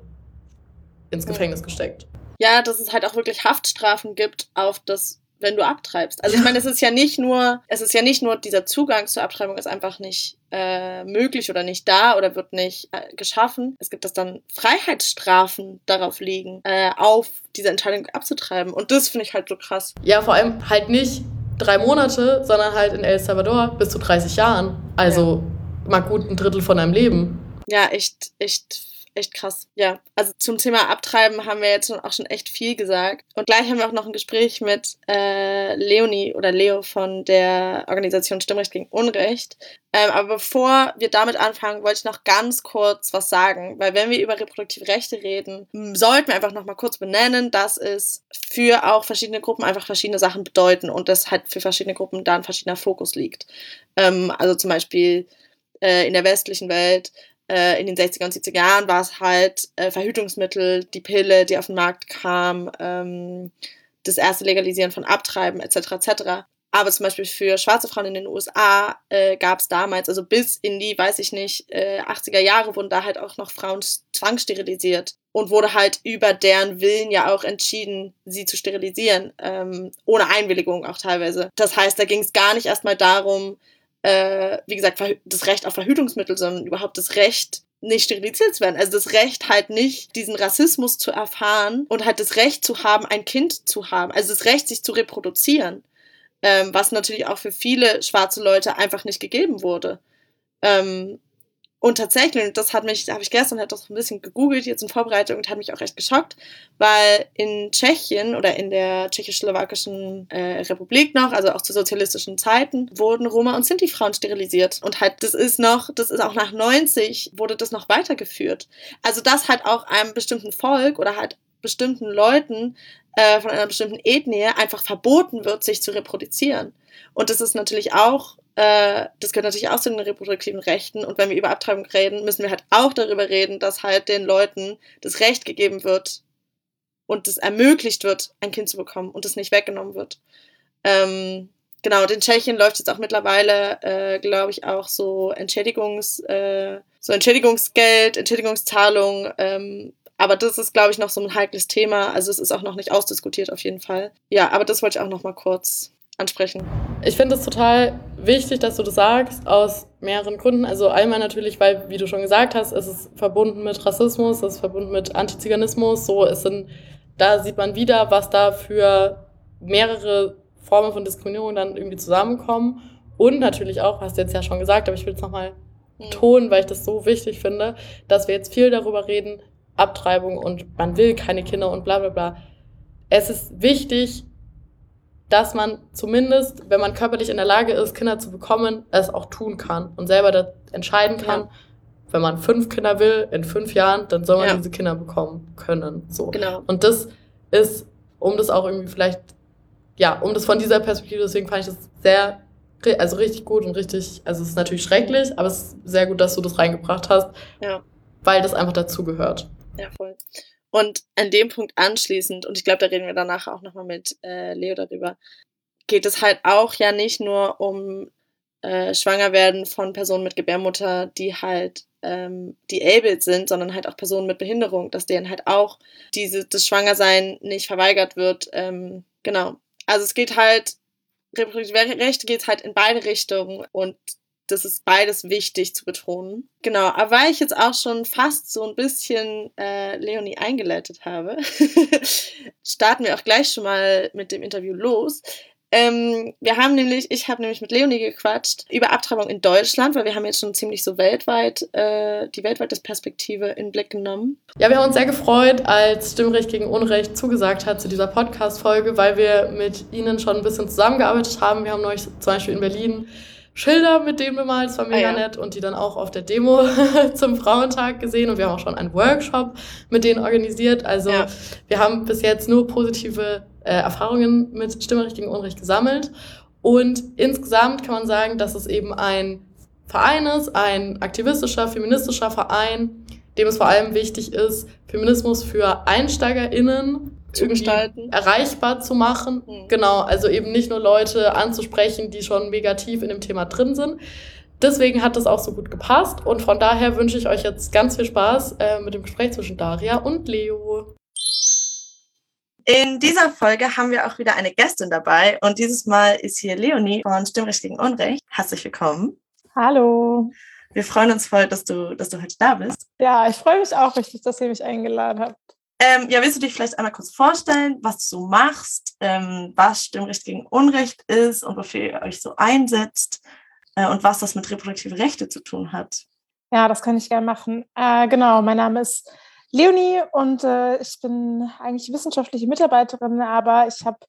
ins Gefängnis gesteckt. Ja, dass es halt auch wirklich Haftstrafen gibt auf das, wenn du abtreibst. Also ich meine, es ist ja nicht nur, es ist ja nicht nur dieser Zugang zur Abtreibung ist einfach nicht äh, möglich oder nicht da oder wird nicht äh, geschaffen. Es gibt, dass dann Freiheitsstrafen darauf liegen, äh, auf diese Entscheidung abzutreiben. Und das finde ich halt so krass. Ja, vor allem halt nicht drei Monate, sondern halt in El Salvador bis zu 30 Jahren. Also ja mal gut ein Drittel von deinem Leben. Ja, echt, echt, echt krass. Ja, also zum Thema Abtreiben haben wir jetzt auch schon echt viel gesagt. Und gleich haben wir auch noch ein Gespräch mit äh, Leonie oder Leo von der Organisation Stimmrecht gegen Unrecht. Ähm, aber bevor wir damit anfangen, wollte ich noch ganz kurz was sagen, weil wenn wir über reproduktive Rechte reden, sollten wir einfach noch mal kurz benennen, dass es für auch verschiedene Gruppen einfach verschiedene Sachen bedeuten und dass halt für verschiedene Gruppen da ein verschiedener Fokus liegt. Ähm, also zum Beispiel äh, in der westlichen Welt äh, in den 60er und 70er Jahren war es halt äh, Verhütungsmittel, die Pille, die auf den Markt kam, ähm, das erste Legalisieren von Abtreiben etc. etc. Aber zum Beispiel für schwarze Frauen in den USA äh, gab es damals, also bis in die, weiß ich nicht, äh, 80er Jahre wurden da halt auch noch Frauen zwangssterilisiert und wurde halt über deren Willen ja auch entschieden, sie zu sterilisieren, ähm, ohne Einwilligung auch teilweise. Das heißt, da ging es gar nicht erstmal darum, äh, wie gesagt, das Recht auf Verhütungsmittel, sondern überhaupt das Recht, nicht sterilisiert zu werden. Also das Recht halt nicht, diesen Rassismus zu erfahren und halt das Recht zu haben, ein Kind zu haben. Also das Recht, sich zu reproduzieren. Ähm, was natürlich auch für viele schwarze Leute einfach nicht gegeben wurde. Ähm, und tatsächlich, das hat mich, da habe ich gestern halt auch ein bisschen gegoogelt, jetzt in Vorbereitung, und hat mich auch echt geschockt, weil in Tschechien oder in der tschechisch-slowakischen äh, Republik noch, also auch zu sozialistischen Zeiten, wurden Roma und Sinti-Frauen sterilisiert. Und halt, das ist noch, das ist auch nach 90, wurde das noch weitergeführt. Also, dass halt auch einem bestimmten Volk oder halt bestimmten Leuten äh, von einer bestimmten Ethnie einfach verboten wird, sich zu reproduzieren. Und das ist natürlich auch äh, das gehört natürlich auch zu den reproduktiven Rechten. Und wenn wir über Abtreibung reden, müssen wir halt auch darüber reden, dass halt den Leuten das Recht gegeben wird und es ermöglicht wird, ein Kind zu bekommen und es nicht weggenommen wird. Ähm, genau, und in Tschechien läuft jetzt auch mittlerweile, äh, glaube ich, auch so Entschädigungs, äh, so Entschädigungsgeld, Entschädigungszahlung. Ähm, aber das ist, glaube ich, noch so ein heikles Thema. Also es ist auch noch nicht ausdiskutiert auf jeden Fall. Ja, aber das wollte ich auch noch mal kurz ansprechen. Ich finde es total wichtig, dass du das sagst, aus mehreren Gründen. Also einmal natürlich, weil, wie du schon gesagt hast, es ist verbunden mit Rassismus, es ist verbunden mit Antiziganismus. So, es sind, da sieht man wieder, was da für mehrere Formen von Diskriminierung dann irgendwie zusammenkommen. Und natürlich auch, hast du jetzt ja schon gesagt, aber ich will es nochmal mhm. betonen, weil ich das so wichtig finde, dass wir jetzt viel darüber reden, Abtreibung und man will keine Kinder und bla bla bla. Es ist wichtig, dass man zumindest, wenn man körperlich in der Lage ist, Kinder zu bekommen, es auch tun kann und selber entscheiden kann. Ja. Wenn man fünf Kinder will, in fünf Jahren, dann soll man ja. diese Kinder bekommen können. So. Genau. Und das ist, um das auch irgendwie vielleicht, ja, um das von dieser Perspektive, deswegen fand ich das sehr, also richtig gut und richtig, also es ist natürlich schrecklich, aber es ist sehr gut, dass du das reingebracht hast. Ja. Weil das einfach dazugehört. Ja, voll. Und an dem Punkt anschließend, und ich glaube, da reden wir danach auch nochmal mit äh, Leo darüber, geht es halt auch ja nicht nur um äh, Schwangerwerden von Personen mit Gebärmutter, die halt ähm, die abled sind, sondern halt auch Personen mit Behinderung, dass denen halt auch diese, das Schwangersein nicht verweigert wird. Ähm, genau. Also es geht halt, reproduktive Rechte geht halt in beide Richtungen und das ist beides wichtig zu betonen. Genau, aber weil ich jetzt auch schon fast so ein bisschen äh, Leonie eingeleitet habe, starten wir auch gleich schon mal mit dem Interview los. Ähm, wir haben nämlich, ich habe nämlich mit Leonie gequatscht über Abtreibung in Deutschland, weil wir haben jetzt schon ziemlich so weltweit äh, die weltweite Perspektive in Blick genommen. Ja, wir haben uns sehr gefreut, als Stimmrecht gegen Unrecht zugesagt hat zu dieser Podcast-Folge, weil wir mit Ihnen schon ein bisschen zusammengearbeitet haben. Wir haben euch zum Beispiel in Berlin Schilder mit denen bemalt, das war mega ah, ja. nett und die dann auch auf der Demo zum Frauentag gesehen und wir haben auch schon einen Workshop mit denen organisiert. Also ja. wir haben bis jetzt nur positive äh, Erfahrungen mit Stimmrecht gegen Unrecht gesammelt und insgesamt kann man sagen, dass es eben ein Verein ist, ein aktivistischer, feministischer Verein, dem es vor allem wichtig ist, Feminismus für EinsteigerInnen zu gestalten. erreichbar zu machen. Mhm. Genau, also eben nicht nur Leute anzusprechen, die schon mega tief in dem Thema drin sind. Deswegen hat das auch so gut gepasst und von daher wünsche ich euch jetzt ganz viel Spaß äh, mit dem Gespräch zwischen Daria und Leo. In dieser Folge haben wir auch wieder eine Gästin dabei und dieses Mal ist hier Leonie von Stimmrecht gegen Unrecht. Herzlich willkommen. Hallo. Wir freuen uns voll, dass du, dass du heute da bist. Ja, ich freue mich auch richtig, dass ihr mich eingeladen habt. Ähm, ja, willst du dich vielleicht einmal kurz vorstellen, was du machst, ähm, was Stimmrecht gegen Unrecht ist und wofür ihr euch so einsetzt äh, und was das mit reproduktiven Rechte zu tun hat? Ja, das kann ich gerne machen. Äh, genau, mein Name ist Leonie und äh, ich bin eigentlich wissenschaftliche Mitarbeiterin, aber ich habe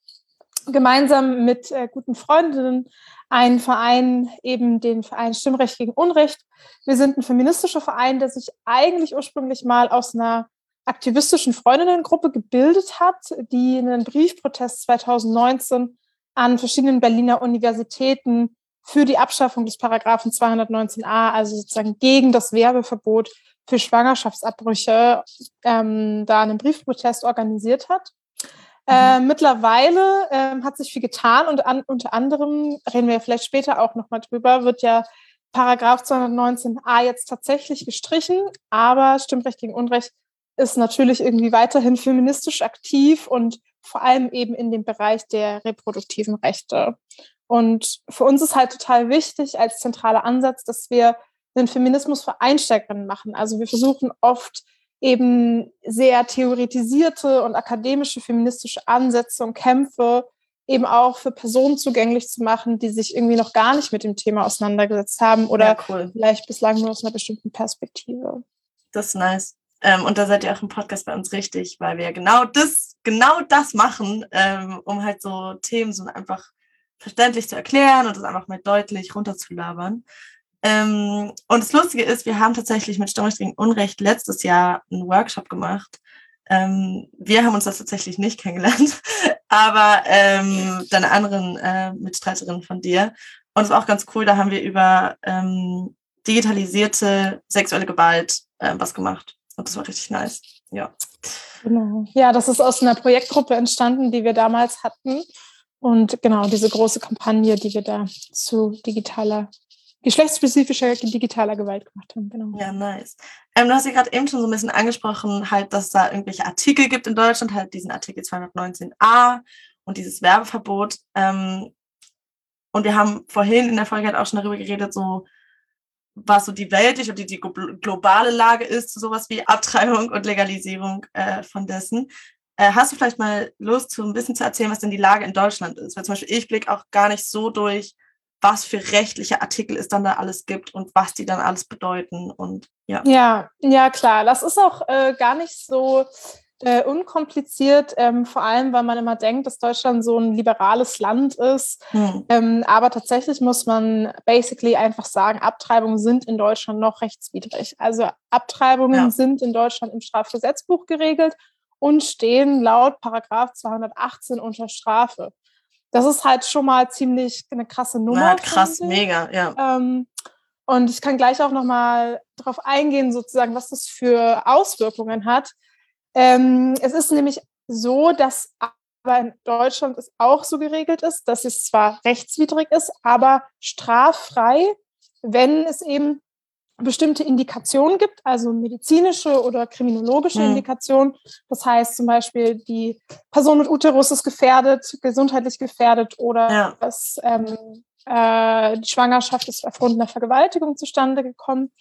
gemeinsam mit äh, guten Freundinnen einen Verein, eben den Verein Stimmrecht gegen Unrecht. Wir sind ein feministischer Verein, der sich eigentlich ursprünglich mal aus einer aktivistischen Freundinnengruppe gebildet hat, die einen Briefprotest 2019 an verschiedenen Berliner Universitäten für die Abschaffung des Paragraphen 219a, also sozusagen gegen das Werbeverbot für Schwangerschaftsabbrüche, ähm, da einen Briefprotest organisiert hat. Mhm. Äh, mittlerweile äh, hat sich viel getan und an, unter anderem, reden wir vielleicht später auch nochmal drüber, wird ja Paragraph 219a jetzt tatsächlich gestrichen, aber Stimmrecht gegen Unrecht ist natürlich irgendwie weiterhin feministisch aktiv und vor allem eben in dem Bereich der reproduktiven Rechte. Und für uns ist halt total wichtig als zentraler Ansatz, dass wir den Feminismus für Einsteigerinnen machen. Also wir versuchen oft eben sehr theoretisierte und akademische feministische Ansätze und Kämpfe eben auch für Personen zugänglich zu machen, die sich irgendwie noch gar nicht mit dem Thema auseinandergesetzt haben oder ja, cool. vielleicht bislang nur aus einer bestimmten Perspektive. Das ist nice. Ähm, und da seid ihr auch im Podcast bei uns richtig, weil wir genau das, genau das machen, ähm, um halt so Themen so einfach verständlich zu erklären und das einfach mal deutlich runterzulabern. Ähm, und das Lustige ist, wir haben tatsächlich mit Stimmrecht Unrecht letztes Jahr einen Workshop gemacht. Ähm, wir haben uns das tatsächlich nicht kennengelernt, aber ähm, deine anderen äh, Mitstreiterinnen von dir. Und es war auch ganz cool, da haben wir über ähm, digitalisierte sexuelle Gewalt äh, was gemacht. Und das war richtig nice. Ja. Genau. Ja, das ist aus einer Projektgruppe entstanden, die wir damals hatten. Und genau, diese große Kampagne, die wir da zu digitaler, geschlechtsspezifischer digitaler Gewalt gemacht haben. Genau. Ja, nice. Ähm, du hast ja gerade eben schon so ein bisschen angesprochen, halt, dass da irgendwelche Artikel gibt in Deutschland, halt diesen Artikel 219a und dieses Werbeverbot. Ähm, und wir haben vorhin in der Folge halt auch schon darüber geredet, so was so die weltliche und die, die globale Lage ist zu sowas wie Abtreibung und Legalisierung äh, von dessen. Äh, hast du vielleicht mal Lust, so ein bisschen zu erzählen, was denn die Lage in Deutschland ist? Weil zum Beispiel ich blicke auch gar nicht so durch, was für rechtliche Artikel es dann da alles gibt und was die dann alles bedeuten und ja. Ja, ja klar. Das ist auch äh, gar nicht so äh, unkompliziert, ähm, vor allem, weil man immer denkt, dass Deutschland so ein liberales Land ist. Hm. Ähm, aber tatsächlich muss man basically einfach sagen, Abtreibungen sind in Deutschland noch rechtswidrig. Also Abtreibungen ja. sind in Deutschland im Strafgesetzbuch geregelt und stehen laut Paragraph 218 unter Strafe. Das ist halt schon mal ziemlich eine krasse Nummer. Ja, krass, mega, ja. Ähm, und ich kann gleich auch noch mal darauf eingehen, sozusagen, was das für Auswirkungen hat. Ähm, es ist nämlich so, dass aber in Deutschland es auch so geregelt ist, dass es zwar rechtswidrig ist, aber straffrei, wenn es eben bestimmte Indikationen gibt, also medizinische oder kriminologische mhm. Indikationen. Das heißt zum Beispiel, die Person mit Uterus ist gefährdet, gesundheitlich gefährdet oder ja. das, ähm, äh, die Schwangerschaft ist aufgrund einer Vergewaltigung zustande gekommen.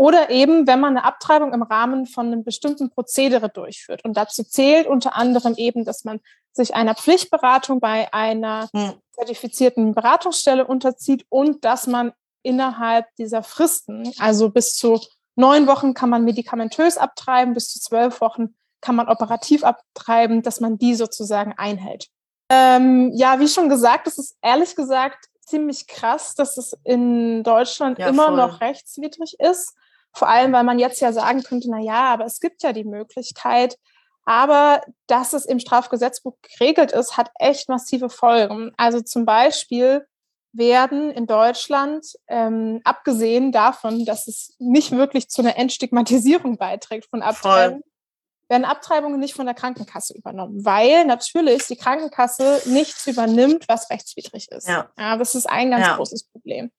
Oder eben, wenn man eine Abtreibung im Rahmen von einem bestimmten Prozedere durchführt. Und dazu zählt unter anderem eben, dass man sich einer Pflichtberatung bei einer hm. zertifizierten Beratungsstelle unterzieht und dass man innerhalb dieser Fristen, also bis zu neun Wochen kann man medikamentös abtreiben, bis zu zwölf Wochen kann man operativ abtreiben, dass man die sozusagen einhält. Ähm, ja, wie schon gesagt, es ist ehrlich gesagt ziemlich krass, dass es in Deutschland ja, immer voll. noch rechtswidrig ist. Vor allem, weil man jetzt ja sagen könnte, na ja, aber es gibt ja die Möglichkeit. Aber dass es im Strafgesetzbuch geregelt ist, hat echt massive Folgen. Also zum Beispiel werden in Deutschland, ähm, abgesehen davon, dass es nicht wirklich zu einer Entstigmatisierung beiträgt von Abtreibungen, werden Abtreibungen nicht von der Krankenkasse übernommen, weil natürlich die Krankenkasse nichts übernimmt, was rechtswidrig ist. Ja. ja das ist ein ganz ja. großes Problem.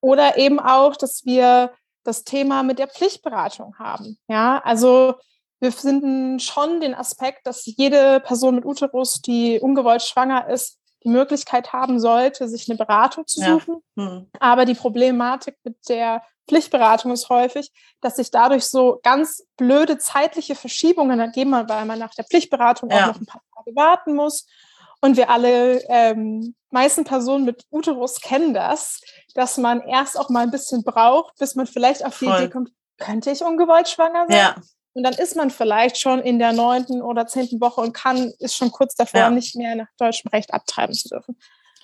Oder eben auch, dass wir das Thema mit der Pflichtberatung haben. Ja, also wir finden schon den Aspekt, dass jede Person mit Uterus, die ungewollt schwanger ist, die Möglichkeit haben sollte, sich eine Beratung zu suchen. Ja. Hm. Aber die Problematik mit der Pflichtberatung ist häufig, dass sich dadurch so ganz blöde zeitliche Verschiebungen ergeben, weil man nach der Pflichtberatung ja. auch noch ein paar Tage warten muss. Und wir alle ähm, meisten Personen mit Uterus kennen das, dass man erst auch mal ein bisschen braucht, bis man vielleicht auf die Voll. Idee kommt, könnte ich ungewollt schwanger sein? Ja. Und dann ist man vielleicht schon in der neunten oder zehnten Woche und kann, ist schon kurz davor, ja. nicht mehr nach deutschem Recht abtreiben zu dürfen.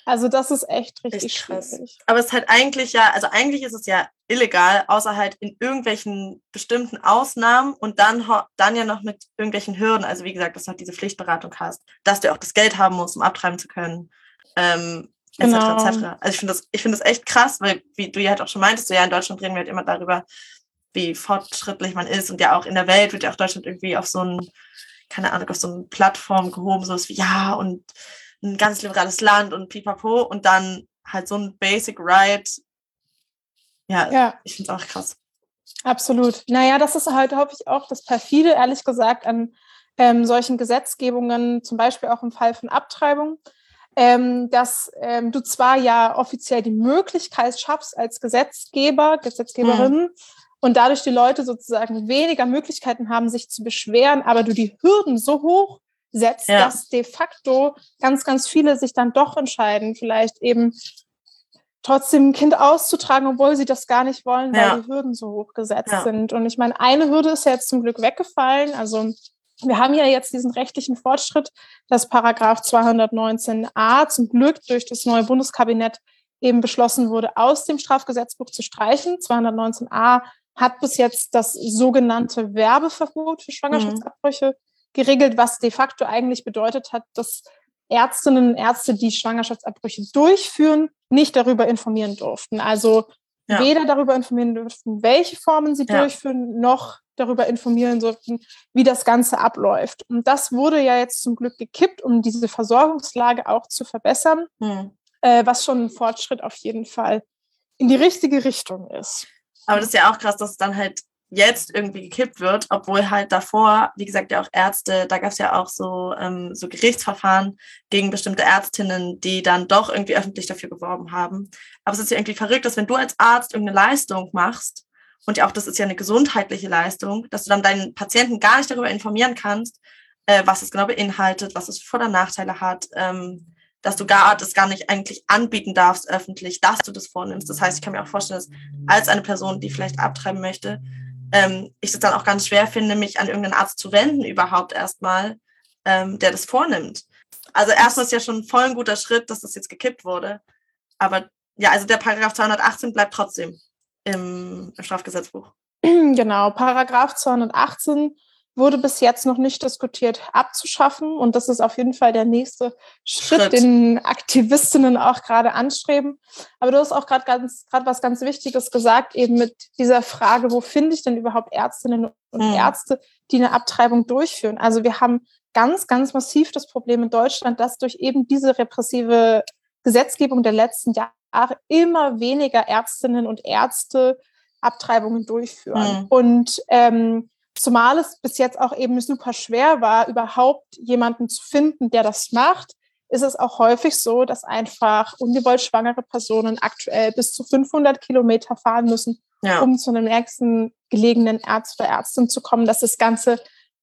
Also das ist echt richtig echt krass. Schwierig. Aber es ist halt eigentlich ja, also eigentlich ist es ja illegal, außer halt in irgendwelchen bestimmten Ausnahmen und dann, dann ja noch mit irgendwelchen Hürden. Also wie gesagt, dass du halt diese Pflichtberatung hast, dass du auch das Geld haben musst, um abtreiben zu können. Ähm, genau. etc. etc. Also ich finde das, ich finde das echt krass, weil wie du ja halt auch schon meintest, so ja in Deutschland reden wir halt immer darüber, wie fortschrittlich man ist und ja auch in der Welt wird ja auch Deutschland irgendwie auf so ein, keine Ahnung, auf so eine Plattform gehoben, so wie ja und ein ganz liberales Land und pipapo und dann halt so ein Basic Right. Ja, ja. ich finde es auch krass. Absolut. Naja, das ist halt, hoffe ich, auch das perfide, ehrlich gesagt, an ähm, solchen Gesetzgebungen, zum Beispiel auch im Fall von Abtreibung, ähm, dass ähm, du zwar ja offiziell die Möglichkeit schaffst als Gesetzgeber, Gesetzgeberin, mhm. und dadurch die Leute sozusagen weniger Möglichkeiten haben, sich zu beschweren, aber du die Hürden so hoch setzt, ja. dass de facto ganz, ganz viele sich dann doch entscheiden, vielleicht eben trotzdem ein Kind auszutragen, obwohl sie das gar nicht wollen, weil ja. die Hürden so hoch gesetzt ja. sind. Und ich meine, eine Hürde ist ja jetzt zum Glück weggefallen. Also wir haben ja jetzt diesen rechtlichen Fortschritt, dass Paragraph 219a zum Glück durch das neue Bundeskabinett eben beschlossen wurde, aus dem Strafgesetzbuch zu streichen. 219a hat bis jetzt das sogenannte Werbeverbot für Schwangerschaftsabbrüche mhm geregelt, was de facto eigentlich bedeutet hat, dass Ärztinnen und Ärzte, die Schwangerschaftsabbrüche durchführen, nicht darüber informieren durften. Also ja. weder darüber informieren durften, welche Formen sie ja. durchführen, noch darüber informieren durften, wie das Ganze abläuft. Und das wurde ja jetzt zum Glück gekippt, um diese Versorgungslage auch zu verbessern, hm. äh, was schon ein Fortschritt auf jeden Fall in die richtige Richtung ist. Aber das ist ja auch krass, dass es dann halt jetzt irgendwie gekippt wird, obwohl halt davor, wie gesagt, ja auch Ärzte, da gab es ja auch so, ähm, so Gerichtsverfahren gegen bestimmte Ärztinnen, die dann doch irgendwie öffentlich dafür geworben haben. Aber es ist ja irgendwie verrückt, dass wenn du als Arzt irgendeine Leistung machst, und ja auch das ist ja eine gesundheitliche Leistung, dass du dann deinen Patienten gar nicht darüber informieren kannst, äh, was es genau beinhaltet, was es Vor- und Nachteile hat, ähm, dass du gar das gar nicht eigentlich anbieten darfst öffentlich, dass du das vornimmst. Das heißt, ich kann mir auch vorstellen, dass als eine Person, die vielleicht abtreiben möchte, ähm, ich es dann auch ganz schwer finde, mich an irgendeinen Arzt zu wenden überhaupt erstmal, ähm, der das vornimmt. Also erstmal ist ja schon voll ein guter Schritt, dass das jetzt gekippt wurde. Aber ja, also der Paragraph 218 bleibt trotzdem im, Strafgesetzbuch. Genau, Paragraph 218 wurde bis jetzt noch nicht diskutiert, abzuschaffen. Und das ist auf jeden Fall der nächste Schritt, Schritt. den Aktivistinnen auch gerade anstreben. Aber du hast auch gerade ganz, gerade was ganz Wichtiges gesagt, eben mit dieser Frage, wo finde ich denn überhaupt Ärztinnen und hm. Ärzte, die eine Abtreibung durchführen? Also wir haben ganz, ganz massiv das Problem in Deutschland, dass durch eben diese repressive Gesetzgebung der letzten Jahre immer weniger Ärztinnen und Ärzte Abtreibungen durchführen. Mhm. Und ähm, Zumal es bis jetzt auch eben super schwer war, überhaupt jemanden zu finden, der das macht, ist es auch häufig so, dass einfach ungewollt schwangere Personen aktuell bis zu 500 Kilometer fahren müssen, ja. um zu einem nächsten gelegenen Arzt oder Ärztin zu kommen, dass es ganze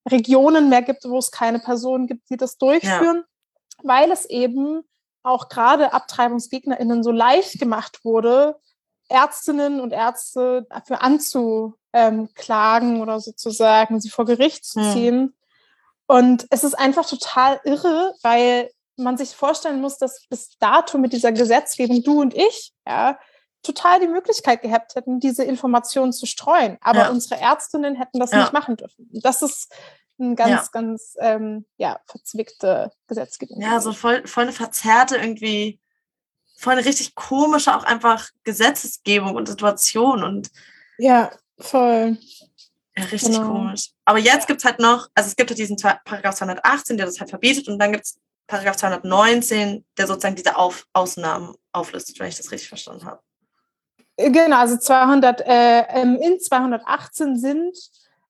Regionen mehr gibt, wo es keine Personen gibt, die das durchführen, ja. weil es eben auch gerade AbtreibungsgegnerInnen so leicht gemacht wurde, Ärztinnen und Ärzte dafür anzu, ähm, klagen oder sozusagen sie vor Gericht zu hm. ziehen. Hm. Und es ist einfach total irre, weil man sich vorstellen muss, dass bis dato mit dieser Gesetzgebung du und ich ja, total die Möglichkeit gehabt hätten, diese Informationen zu streuen. Aber ja. unsere Ärztinnen hätten das ja. nicht machen dürfen. Das ist eine ganz, ja. ganz ähm, ja, verzwickte Gesetzgebung. Ja, so voll, voll eine verzerrte irgendwie, voll eine richtig komische auch einfach Gesetzesgebung und Situation. Und ja. Voll. Ja, richtig genau. komisch. Aber jetzt gibt es halt noch, also es gibt halt diesen Paragraph 218, der das halt verbietet, und dann gibt es Paragraph 219, der sozusagen diese Auf Ausnahmen auflistet, wenn ich das richtig verstanden habe. Äh, genau, also 200, äh, ähm, in 218 sind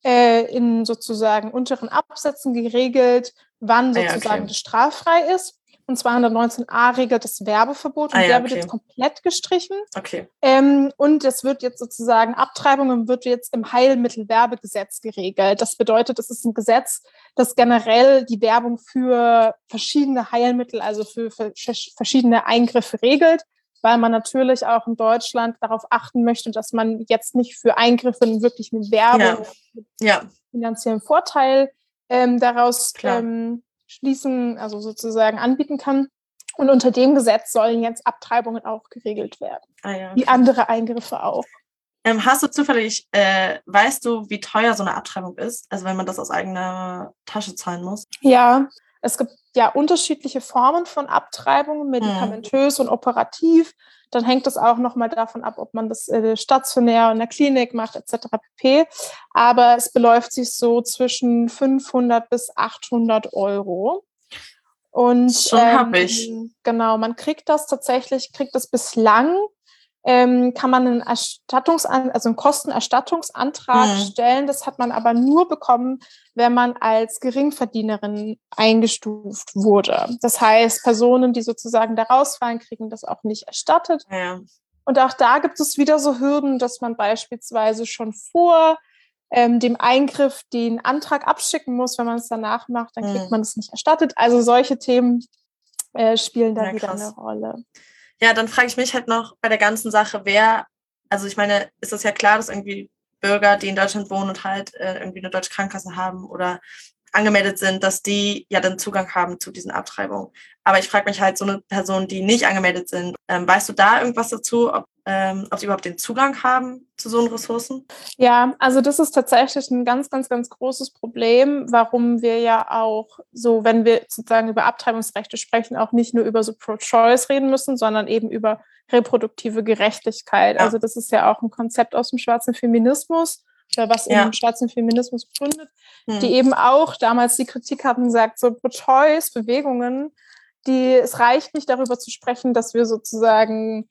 äh, in sozusagen unteren Absätzen geregelt, wann sozusagen ah, ja, okay. das straffrei ist. und 219a regelt das Werbeverbot und ah, ja, der okay. wird jetzt komplett gestrichen. Okay. Ähm, und es wird jetzt sozusagen, Abtreibungen wird jetzt im Heilmittelwerbegesetz geregelt. Das bedeutet, es ist ein Gesetz, das generell die Werbung für verschiedene Heilmittel, also für, für verschiedene Eingriffe regelt, weil man natürlich auch in Deutschland darauf achten möchte, dass man jetzt nicht für Eingriffe wirklich eine Werbung ja. Ja. finanziellen Vorteil ähm, daraus ähm, schließen, also sozusagen anbieten kann. Und unter dem Gesetz sollen jetzt Abtreibungen auch geregelt werden. Ah, ja. Wie andere Eingriffe auch. Ähm, hast du zufällig, äh, weißt du, wie teuer so eine Abtreibung ist? Also wenn man das aus eigener Tasche zahlen muss? Ja, es gibt ja unterschiedliche Formen von Abtreibungen, medikamentös hm. und operativ. Dann hängt es auch nochmal davon ab, ob man das äh, stationär in der Klinik macht, etc. pp. Aber es beläuft sich so zwischen 500 bis 800 Euro. Und Schon ähm, habe ich. Genau, man kriegt das tatsächlich, kriegt das bislang ähm, kann man einen Erstattungs also einen Kostenerstattungsantrag mhm. stellen. Das hat man aber nur bekommen, wenn man als Geringverdienerin eingestuft wurde. Das heißt, Personen, die sozusagen da rausfallen, kriegen das auch nicht erstattet. Ja. Und auch da gibt es wieder so Hürden, dass man beispielsweise schon vor ähm, dem Eingriff den Antrag abschicken muss. Wenn man es danach macht, dann kriegt mhm. man es nicht erstattet. Also solche Themen äh, spielen da ja, wieder eine Rolle. Ja, dann frage ich mich halt noch bei der ganzen Sache, wer, also ich meine, ist es ja klar, dass irgendwie Bürger, die in Deutschland wohnen und halt äh, irgendwie eine deutsche Krankenkasse haben oder angemeldet sind, dass die ja dann Zugang haben zu diesen Abtreibungen. Aber ich frage mich halt, so eine Person, die nicht angemeldet sind, ähm, weißt du da irgendwas dazu, ob, ähm, ob sie überhaupt den Zugang haben zu so Ressourcen? Ja, also das ist tatsächlich ein ganz, ganz, ganz großes Problem, warum wir ja auch so, wenn wir sozusagen über Abtreibungsrechte sprechen, auch nicht nur über so Pro-Choice reden müssen, sondern eben über reproduktive Gerechtigkeit. Ja. Also das ist ja auch ein Konzept aus dem schwarzen Feminismus oder was ja. im schwarzen Feminismus begründet, hm. die eben auch damals die Kritik hatten, gesagt, so Pro-Choice-Bewegungen, die, es reicht nicht darüber zu sprechen, dass wir sozusagen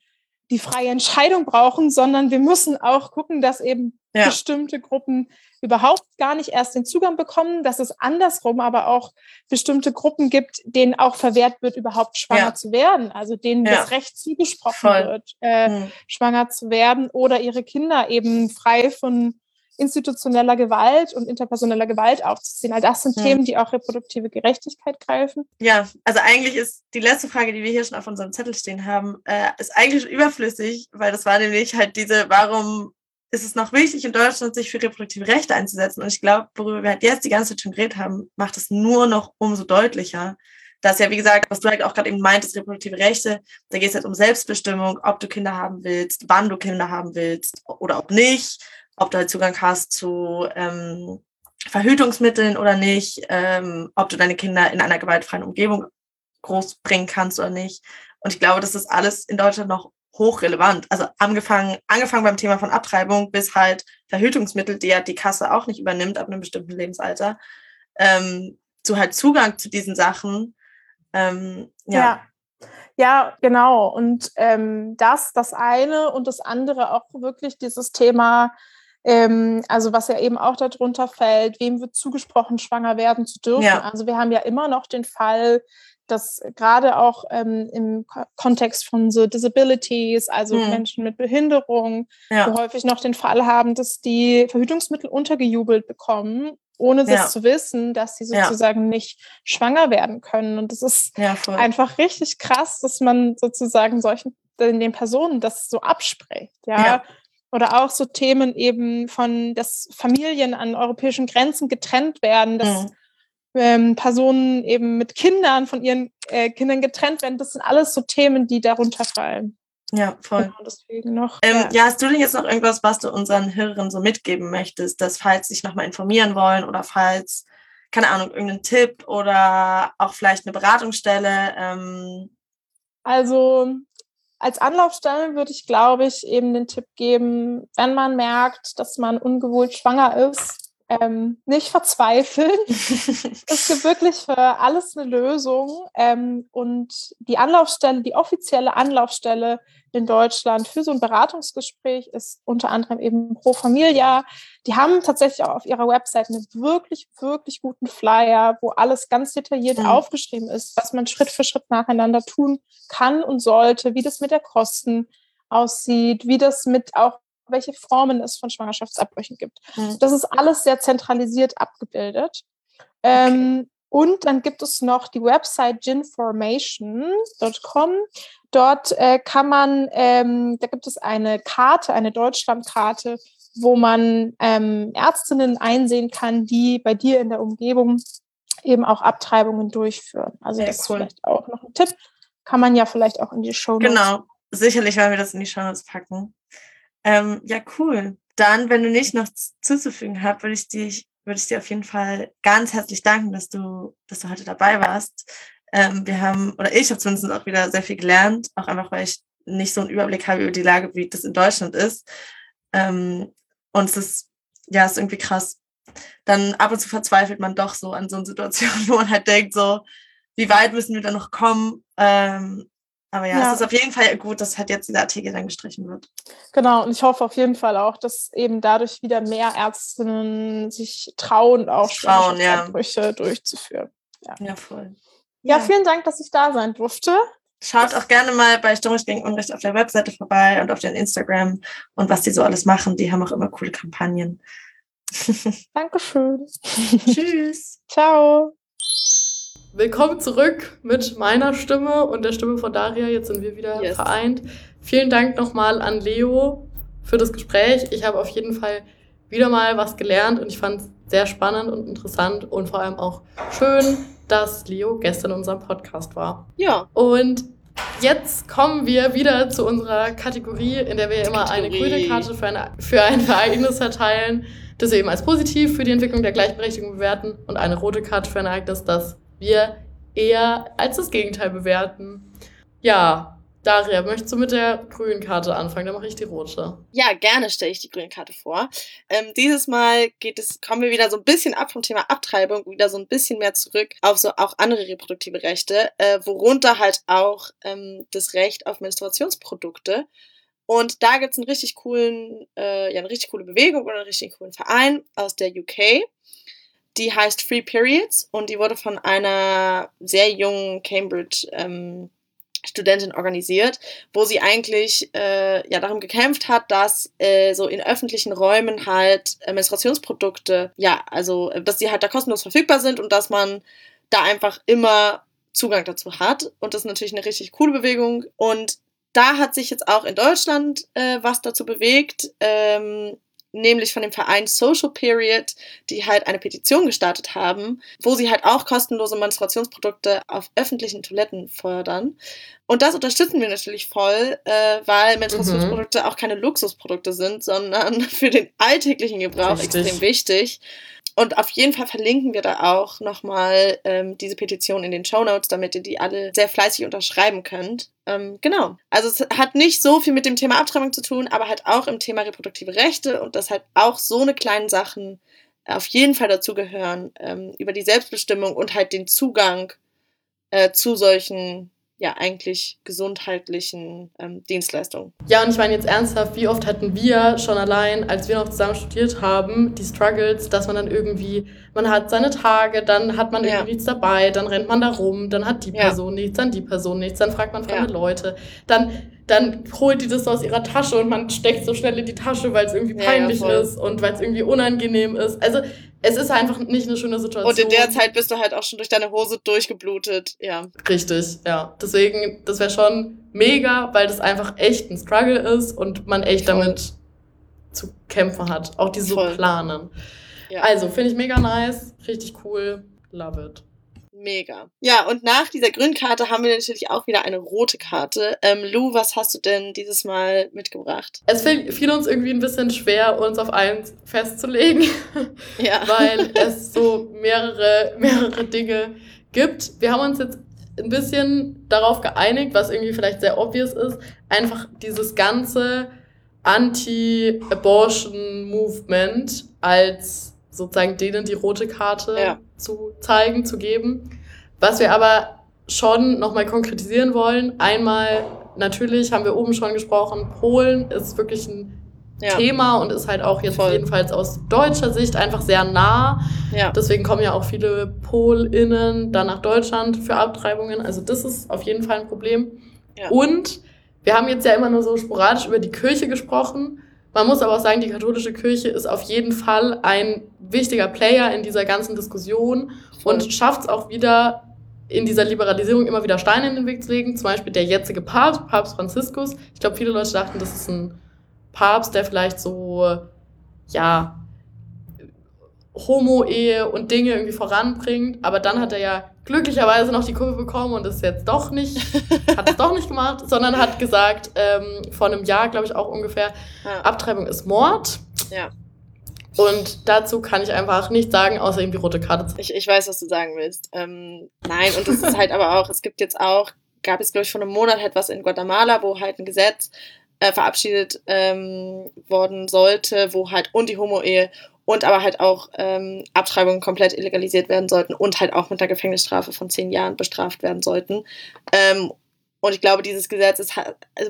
die freie Entscheidung brauchen, sondern wir müssen auch gucken, dass eben ja. bestimmte Gruppen überhaupt gar nicht erst den Zugang bekommen, dass es andersrum aber auch bestimmte Gruppen gibt, denen auch verwehrt wird, überhaupt schwanger ja. zu werden, also denen ja. das Recht zugesprochen Voll. wird, äh, hm. schwanger zu werden oder ihre Kinder eben frei von institutioneller Gewalt und interpersoneller Gewalt aufzuziehen. All das sind hm. Themen, die auch reproduktive Gerechtigkeit greifen. Ja, also eigentlich ist die letzte Frage, die wir hier schon auf unserem Zettel stehen haben, äh, ist eigentlich überflüssig, weil das war nämlich halt diese, warum ist es noch wichtig, in Deutschland sich für reproduktive Rechte einzusetzen? Und ich glaube, worüber wir halt jetzt die ganze Zeit schon geredet haben, macht es nur noch umso deutlicher, dass ja, wie gesagt, was du halt auch gerade eben meintest, reproduktive Rechte, da geht es halt um Selbstbestimmung, ob du Kinder haben willst, wann du Kinder haben willst oder ob nicht ob du halt Zugang hast zu ähm, Verhütungsmitteln oder nicht, ähm, ob du deine Kinder in einer gewaltfreien Umgebung großbringen kannst oder nicht. Und ich glaube, das ist alles in Deutschland noch hochrelevant. Also angefangen, angefangen beim Thema von Abtreibung bis halt Verhütungsmittel, die ja die Kasse auch nicht übernimmt ab einem bestimmten Lebensalter, ähm, zu halt Zugang zu diesen Sachen. Ähm, ja. ja. Ja, genau. Und ähm, das, das eine und das andere auch wirklich dieses Thema ähm, also was ja eben auch darunter fällt, wem wird zugesprochen, schwanger werden zu dürfen. Ja. Also wir haben ja immer noch den Fall, dass gerade auch ähm, im Kontext von so Disabilities, also hm. Menschen mit Behinderung, ja. häufig noch den Fall haben, dass die Verhütungsmittel untergejubelt bekommen, ohne das ja. zu wissen, dass sie sozusagen ja. nicht schwanger werden können. Und das ist einfach richtig krass, dass man sozusagen solchen den Personen das so abspricht. Ja. Oder auch so Themen eben von, dass Familien an europäischen Grenzen getrennt werden, dass mhm. ähm, Personen eben mit Kindern von ihren äh, Kindern getrennt werden. Das sind alles so Themen, die darunter fallen. Ja, voll. Genau, deswegen noch. Ähm, ja. ja. hast du denn jetzt noch irgendwas, was du unseren Hörern so mitgeben möchtest, dass falls sie sich nochmal informieren wollen oder falls, keine Ahnung, irgendeinen Tipp oder auch vielleicht eine Beratungsstelle? Ähm also als Anlaufstelle würde ich, glaube ich, eben den Tipp geben, wenn man merkt, dass man ungewollt schwanger ist ähm, nicht verzweifeln. es gibt wirklich für alles eine Lösung. Ähm, und die Anlaufstelle, die offizielle Anlaufstelle in Deutschland für so ein Beratungsgespräch ist unter anderem eben Pro Familia. Die haben tatsächlich auch auf ihrer Website einen wirklich, wirklich guten Flyer, wo alles ganz detailliert mhm. aufgeschrieben ist, was man Schritt für Schritt nacheinander tun kann und sollte, wie das mit der Kosten aussieht, wie das mit auch welche Formen es von Schwangerschaftsabbrüchen gibt. Mhm. Das ist alles sehr zentralisiert abgebildet. Ähm, okay. Und dann gibt es noch die Website ginformation.com. Dort äh, kann man, ähm, da gibt es eine Karte, eine Deutschlandkarte, wo man ähm, Ärztinnen einsehen kann, die bei dir in der Umgebung eben auch Abtreibungen durchführen. Also Sehr das cool. ist vielleicht auch noch ein Tipp. Kann man ja vielleicht auch in die Show Notes. Genau, sicherlich werden wir das in die Show Notes packen. Ähm, ja, cool. Dann, wenn du nicht noch zuzufügen hast, würde ich dich, würde ich dir auf jeden Fall ganz herzlich danken, dass du, dass du heute dabei warst. Ähm, wir haben, oder ich habe zumindest auch wieder sehr viel gelernt, auch einfach, weil ich nicht so einen Überblick habe über die Lage, wie das in Deutschland ist. Ähm, und es ist, ja, ist irgendwie krass. Dann ab und zu verzweifelt man doch so an so einer Situation, wo man halt denkt, so, wie weit müssen wir da noch kommen? Ähm, aber ja, ja, es ist auf jeden Fall gut, dass halt jetzt dieser Artikel dann gestrichen wird. Genau, und ich hoffe auf jeden Fall auch, dass eben dadurch wieder mehr Ärztinnen sich trauen, auch trauen, ja. durchzuführen. Ja. ja, voll. Ja, vielen Dank, dass ich da sein durfte. Schaut auch gerne mal bei Stimmisch gegen Unrecht auf der Webseite vorbei und auf den Instagram und was die so alles machen. Die haben auch immer coole Kampagnen. Dankeschön. Tschüss. Ciao. Willkommen zurück mit meiner Stimme und der Stimme von Daria. Jetzt sind wir wieder yes. vereint. Vielen Dank nochmal an Leo für das Gespräch. Ich habe auf jeden Fall wieder mal was gelernt und ich fand es sehr spannend und interessant und vor allem auch schön, dass Leo gestern in unserem Podcast war. Ja. Und jetzt kommen wir wieder zu unserer Kategorie, in der wir immer Kategorie. eine grüne Karte für, eine, für ein Ereignis verteilen, das wir eben als positiv für die Entwicklung der Gleichberechtigung bewerten und eine rote Karte für ein Ereignis, das wir eher als das Gegenteil bewerten. Ja, Daria, möchtest du mit der grünen Karte anfangen? Dann mache ich die rote. Ja, gerne stelle ich die grüne Karte vor. Ähm, dieses Mal geht es, kommen wir wieder so ein bisschen ab vom Thema Abtreibung, wieder so ein bisschen mehr zurück auf so auch andere reproduktive Rechte, äh, worunter halt auch ähm, das Recht auf Menstruationsprodukte. Und da gibt es einen richtig coolen, äh, ja, eine richtig coole Bewegung oder einen richtig coolen Verein aus der UK die heißt Free Periods und die wurde von einer sehr jungen Cambridge ähm, Studentin organisiert, wo sie eigentlich äh, ja darum gekämpft hat, dass äh, so in öffentlichen Räumen halt äh, Menstruationsprodukte, ja, also äh, dass sie halt da kostenlos verfügbar sind und dass man da einfach immer Zugang dazu hat. Und das ist natürlich eine richtig coole Bewegung. Und da hat sich jetzt auch in Deutschland äh, was dazu bewegt. Ähm, nämlich von dem Verein Social Period, die halt eine Petition gestartet haben, wo sie halt auch kostenlose Menstruationsprodukte auf öffentlichen Toiletten fördern. Und das unterstützen wir natürlich voll, äh, weil Menstruationsprodukte mhm. auch keine Luxusprodukte sind, sondern für den alltäglichen Gebrauch Richtig. extrem wichtig. Und auf jeden Fall verlinken wir da auch nochmal ähm, diese Petition in den Show Notes, damit ihr die alle sehr fleißig unterschreiben könnt. Ähm, genau. Also es hat nicht so viel mit dem Thema Abtreibung zu tun, aber halt auch im Thema reproduktive Rechte und dass halt auch so eine kleinen Sachen auf jeden Fall dazugehören, ähm, über die Selbstbestimmung und halt den Zugang äh, zu solchen ja eigentlich gesundheitlichen ähm, Dienstleistungen. Ja, und ich meine jetzt ernsthaft, wie oft hatten wir schon allein, als wir noch zusammen studiert haben, die Struggles, dass man dann irgendwie, man hat seine Tage, dann hat man irgendwie ja. nichts dabei, dann rennt man da rum, dann hat die Person ja. nichts, dann die Person nichts, dann fragt man fremde ja. Leute, dann dann holt die das aus ihrer Tasche und man steckt so schnell in die Tasche, weil es irgendwie peinlich ist und weil es irgendwie unangenehm ist. Also es ist einfach nicht eine schöne Situation. Und in der Zeit bist du halt auch schon durch deine Hose durchgeblutet, ja. Richtig, ja. Deswegen, das wäre schon mega, weil das einfach echt ein Struggle ist und man echt Voll. damit zu kämpfen hat. Auch diese Voll. Planen. Ja. Also, finde ich mega nice, richtig cool, love it. Mega. Ja, und nach dieser grünen Karte haben wir natürlich auch wieder eine rote Karte. Ähm, Lou, was hast du denn dieses Mal mitgebracht? Es fiel, uns irgendwie ein bisschen schwer, uns auf eins festzulegen, ja. weil es so mehrere, mehrere Dinge gibt. Wir haben uns jetzt ein bisschen darauf geeinigt, was irgendwie vielleicht sehr obvious ist, einfach dieses ganze Anti-Abortion-Movement als sozusagen denen die rote Karte ja. zu zeigen, zu geben. Was wir aber schon nochmal konkretisieren wollen, einmal natürlich haben wir oben schon gesprochen, Polen ist wirklich ein ja. Thema und ist halt auch jetzt Voll. jedenfalls aus deutscher Sicht einfach sehr nah. Ja. Deswegen kommen ja auch viele PolInnen dann nach Deutschland für Abtreibungen. Also das ist auf jeden Fall ein Problem. Ja. Und wir haben jetzt ja immer nur so sporadisch über die Kirche gesprochen. Man muss aber auch sagen, die katholische Kirche ist auf jeden Fall ein wichtiger Player in dieser ganzen Diskussion Voll. und schafft es auch wieder in dieser Liberalisierung immer wieder Steine in den Weg zu legen. Zum Beispiel der jetzige Papst, Papst Franziskus. Ich glaube, viele Leute dachten, das ist ein Papst, der vielleicht so, ja, Homo-Ehe und Dinge irgendwie voranbringt. Aber dann hat er ja glücklicherweise noch die Kurve bekommen und ist jetzt doch nicht, hat es doch nicht gemacht, sondern hat gesagt, ähm, vor einem Jahr, glaube ich auch ungefähr, ja. Abtreibung ist Mord. Ja. Und dazu kann ich einfach nichts sagen, außer ihm die rote Karte. Ich, ich weiß, was du sagen willst. Ähm, nein, und es ist halt aber auch, es gibt jetzt auch, gab es, glaube ich, vor einem Monat etwas in Guatemala, wo halt ein Gesetz äh, verabschiedet ähm, worden sollte, wo halt und die Homo-Ehe und aber halt auch ähm, Abtreibungen komplett illegalisiert werden sollten und halt auch mit einer Gefängnisstrafe von zehn Jahren bestraft werden sollten. Ähm, und ich glaube, dieses Gesetz ist,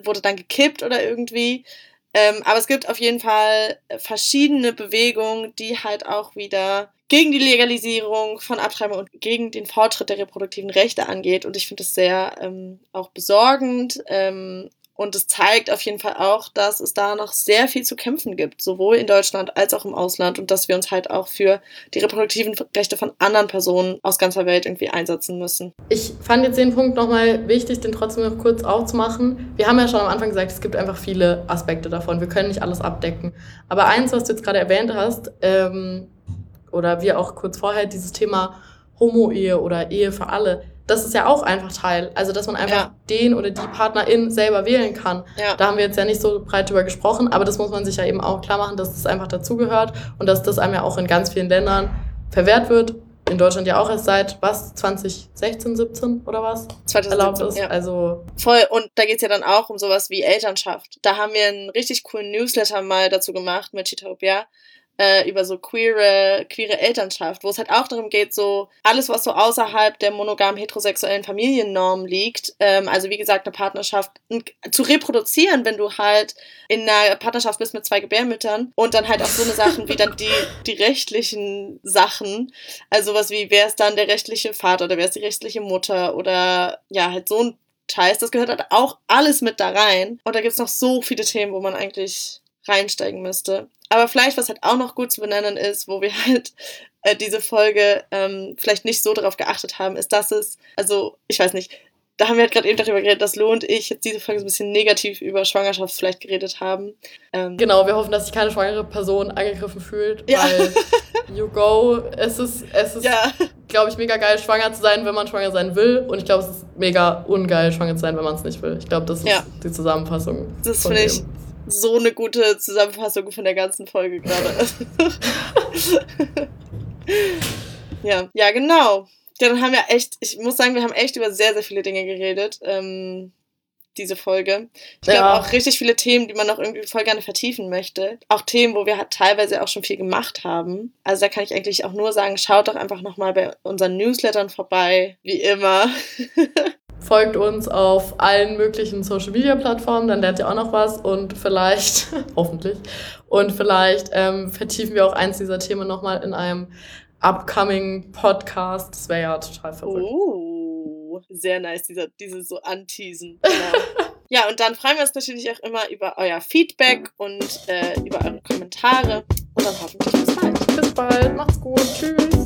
wurde dann gekippt oder irgendwie. Ähm, aber es gibt auf jeden Fall verschiedene Bewegungen, die halt auch wieder gegen die Legalisierung von Abtreibung und gegen den Fortschritt der reproduktiven Rechte angeht. Und ich finde es sehr ähm, auch besorgend. Ähm, und es zeigt auf jeden Fall auch, dass es da noch sehr viel zu kämpfen gibt, sowohl in Deutschland als auch im Ausland und dass wir uns halt auch für die reproduktiven Rechte von anderen Personen aus ganzer Welt irgendwie einsetzen müssen. Ich fand jetzt den Punkt nochmal wichtig, den trotzdem noch kurz aufzumachen. Wir haben ja schon am Anfang gesagt, es gibt einfach viele Aspekte davon. Wir können nicht alles abdecken. Aber eins, was du jetzt gerade erwähnt hast, ähm, oder wir auch kurz vorher, dieses Thema Homo-Ehe oder Ehe für alle, das ist ja auch einfach Teil. Also, dass man einfach ja. den oder die Partnerin selber wählen kann. Ja. Da haben wir jetzt ja nicht so breit drüber gesprochen, aber das muss man sich ja eben auch klar machen, dass das einfach dazugehört und dass das einem ja auch in ganz vielen Ländern verwehrt wird. In Deutschland ja auch erst seit was? 2016, 17 oder was? 2017, erlaubt ist. Ja. Also Voll, und da geht's ja dann auch um sowas wie Elternschaft. Da haben wir einen richtig coolen Newsletter mal dazu gemacht mit Chitopia äh, über so queere, queere Elternschaft, wo es halt auch darum geht, so alles, was so außerhalb der monogam heterosexuellen Familiennorm liegt, ähm, also wie gesagt, eine Partnerschaft zu reproduzieren, wenn du halt in einer Partnerschaft bist mit zwei Gebärmüttern und dann halt auch so eine Sachen wie dann die, die rechtlichen Sachen, also was wie, wer ist dann der rechtliche Vater oder wer ist die rechtliche Mutter oder ja, halt so ein Scheiß, das gehört halt auch alles mit da rein. Und da gibt's noch so viele Themen, wo man eigentlich reinsteigen müsste. Aber vielleicht, was halt auch noch gut zu benennen ist, wo wir halt äh, diese Folge ähm, vielleicht nicht so darauf geachtet haben, ist, dass es, also ich weiß nicht, da haben wir halt gerade eben darüber geredet, dass Lo und ich jetzt diese Folge so ein bisschen negativ über Schwangerschaft vielleicht geredet haben. Ähm genau, wir hoffen, dass sich keine schwangere Person angegriffen fühlt, ja. weil you go, es ist, es ist, ja. glaube ich, mega geil, schwanger zu sein, wenn man schwanger sein will. Und ich glaube, es ist mega ungeil, schwanger zu sein, wenn man es nicht will. Ich glaube, das ist ja. die Zusammenfassung. Das finde ich so eine gute Zusammenfassung von der ganzen Folge gerade. ja, ja, genau. Ja, dann haben wir echt, ich muss sagen, wir haben echt über sehr, sehr viele Dinge geredet. Ähm, diese Folge. Ich ja. glaube auch richtig viele Themen, die man noch irgendwie voll gerne vertiefen möchte. Auch Themen, wo wir halt teilweise auch schon viel gemacht haben. Also da kann ich eigentlich auch nur sagen, schaut doch einfach nochmal bei unseren Newslettern vorbei, wie immer. Folgt uns auf allen möglichen Social Media Plattformen, dann lernt ihr auch noch was und vielleicht, hoffentlich, und vielleicht ähm, vertiefen wir auch eins dieser Themen nochmal in einem upcoming Podcast. Das wäre ja total verrückt. Oh, sehr nice, dieser, diese so Anteasen. Genau. ja, und dann freuen wir uns natürlich auch immer über euer Feedback und äh, über eure Kommentare. Und dann hoffentlich bis bald. Bis bald, macht's gut, tschüss.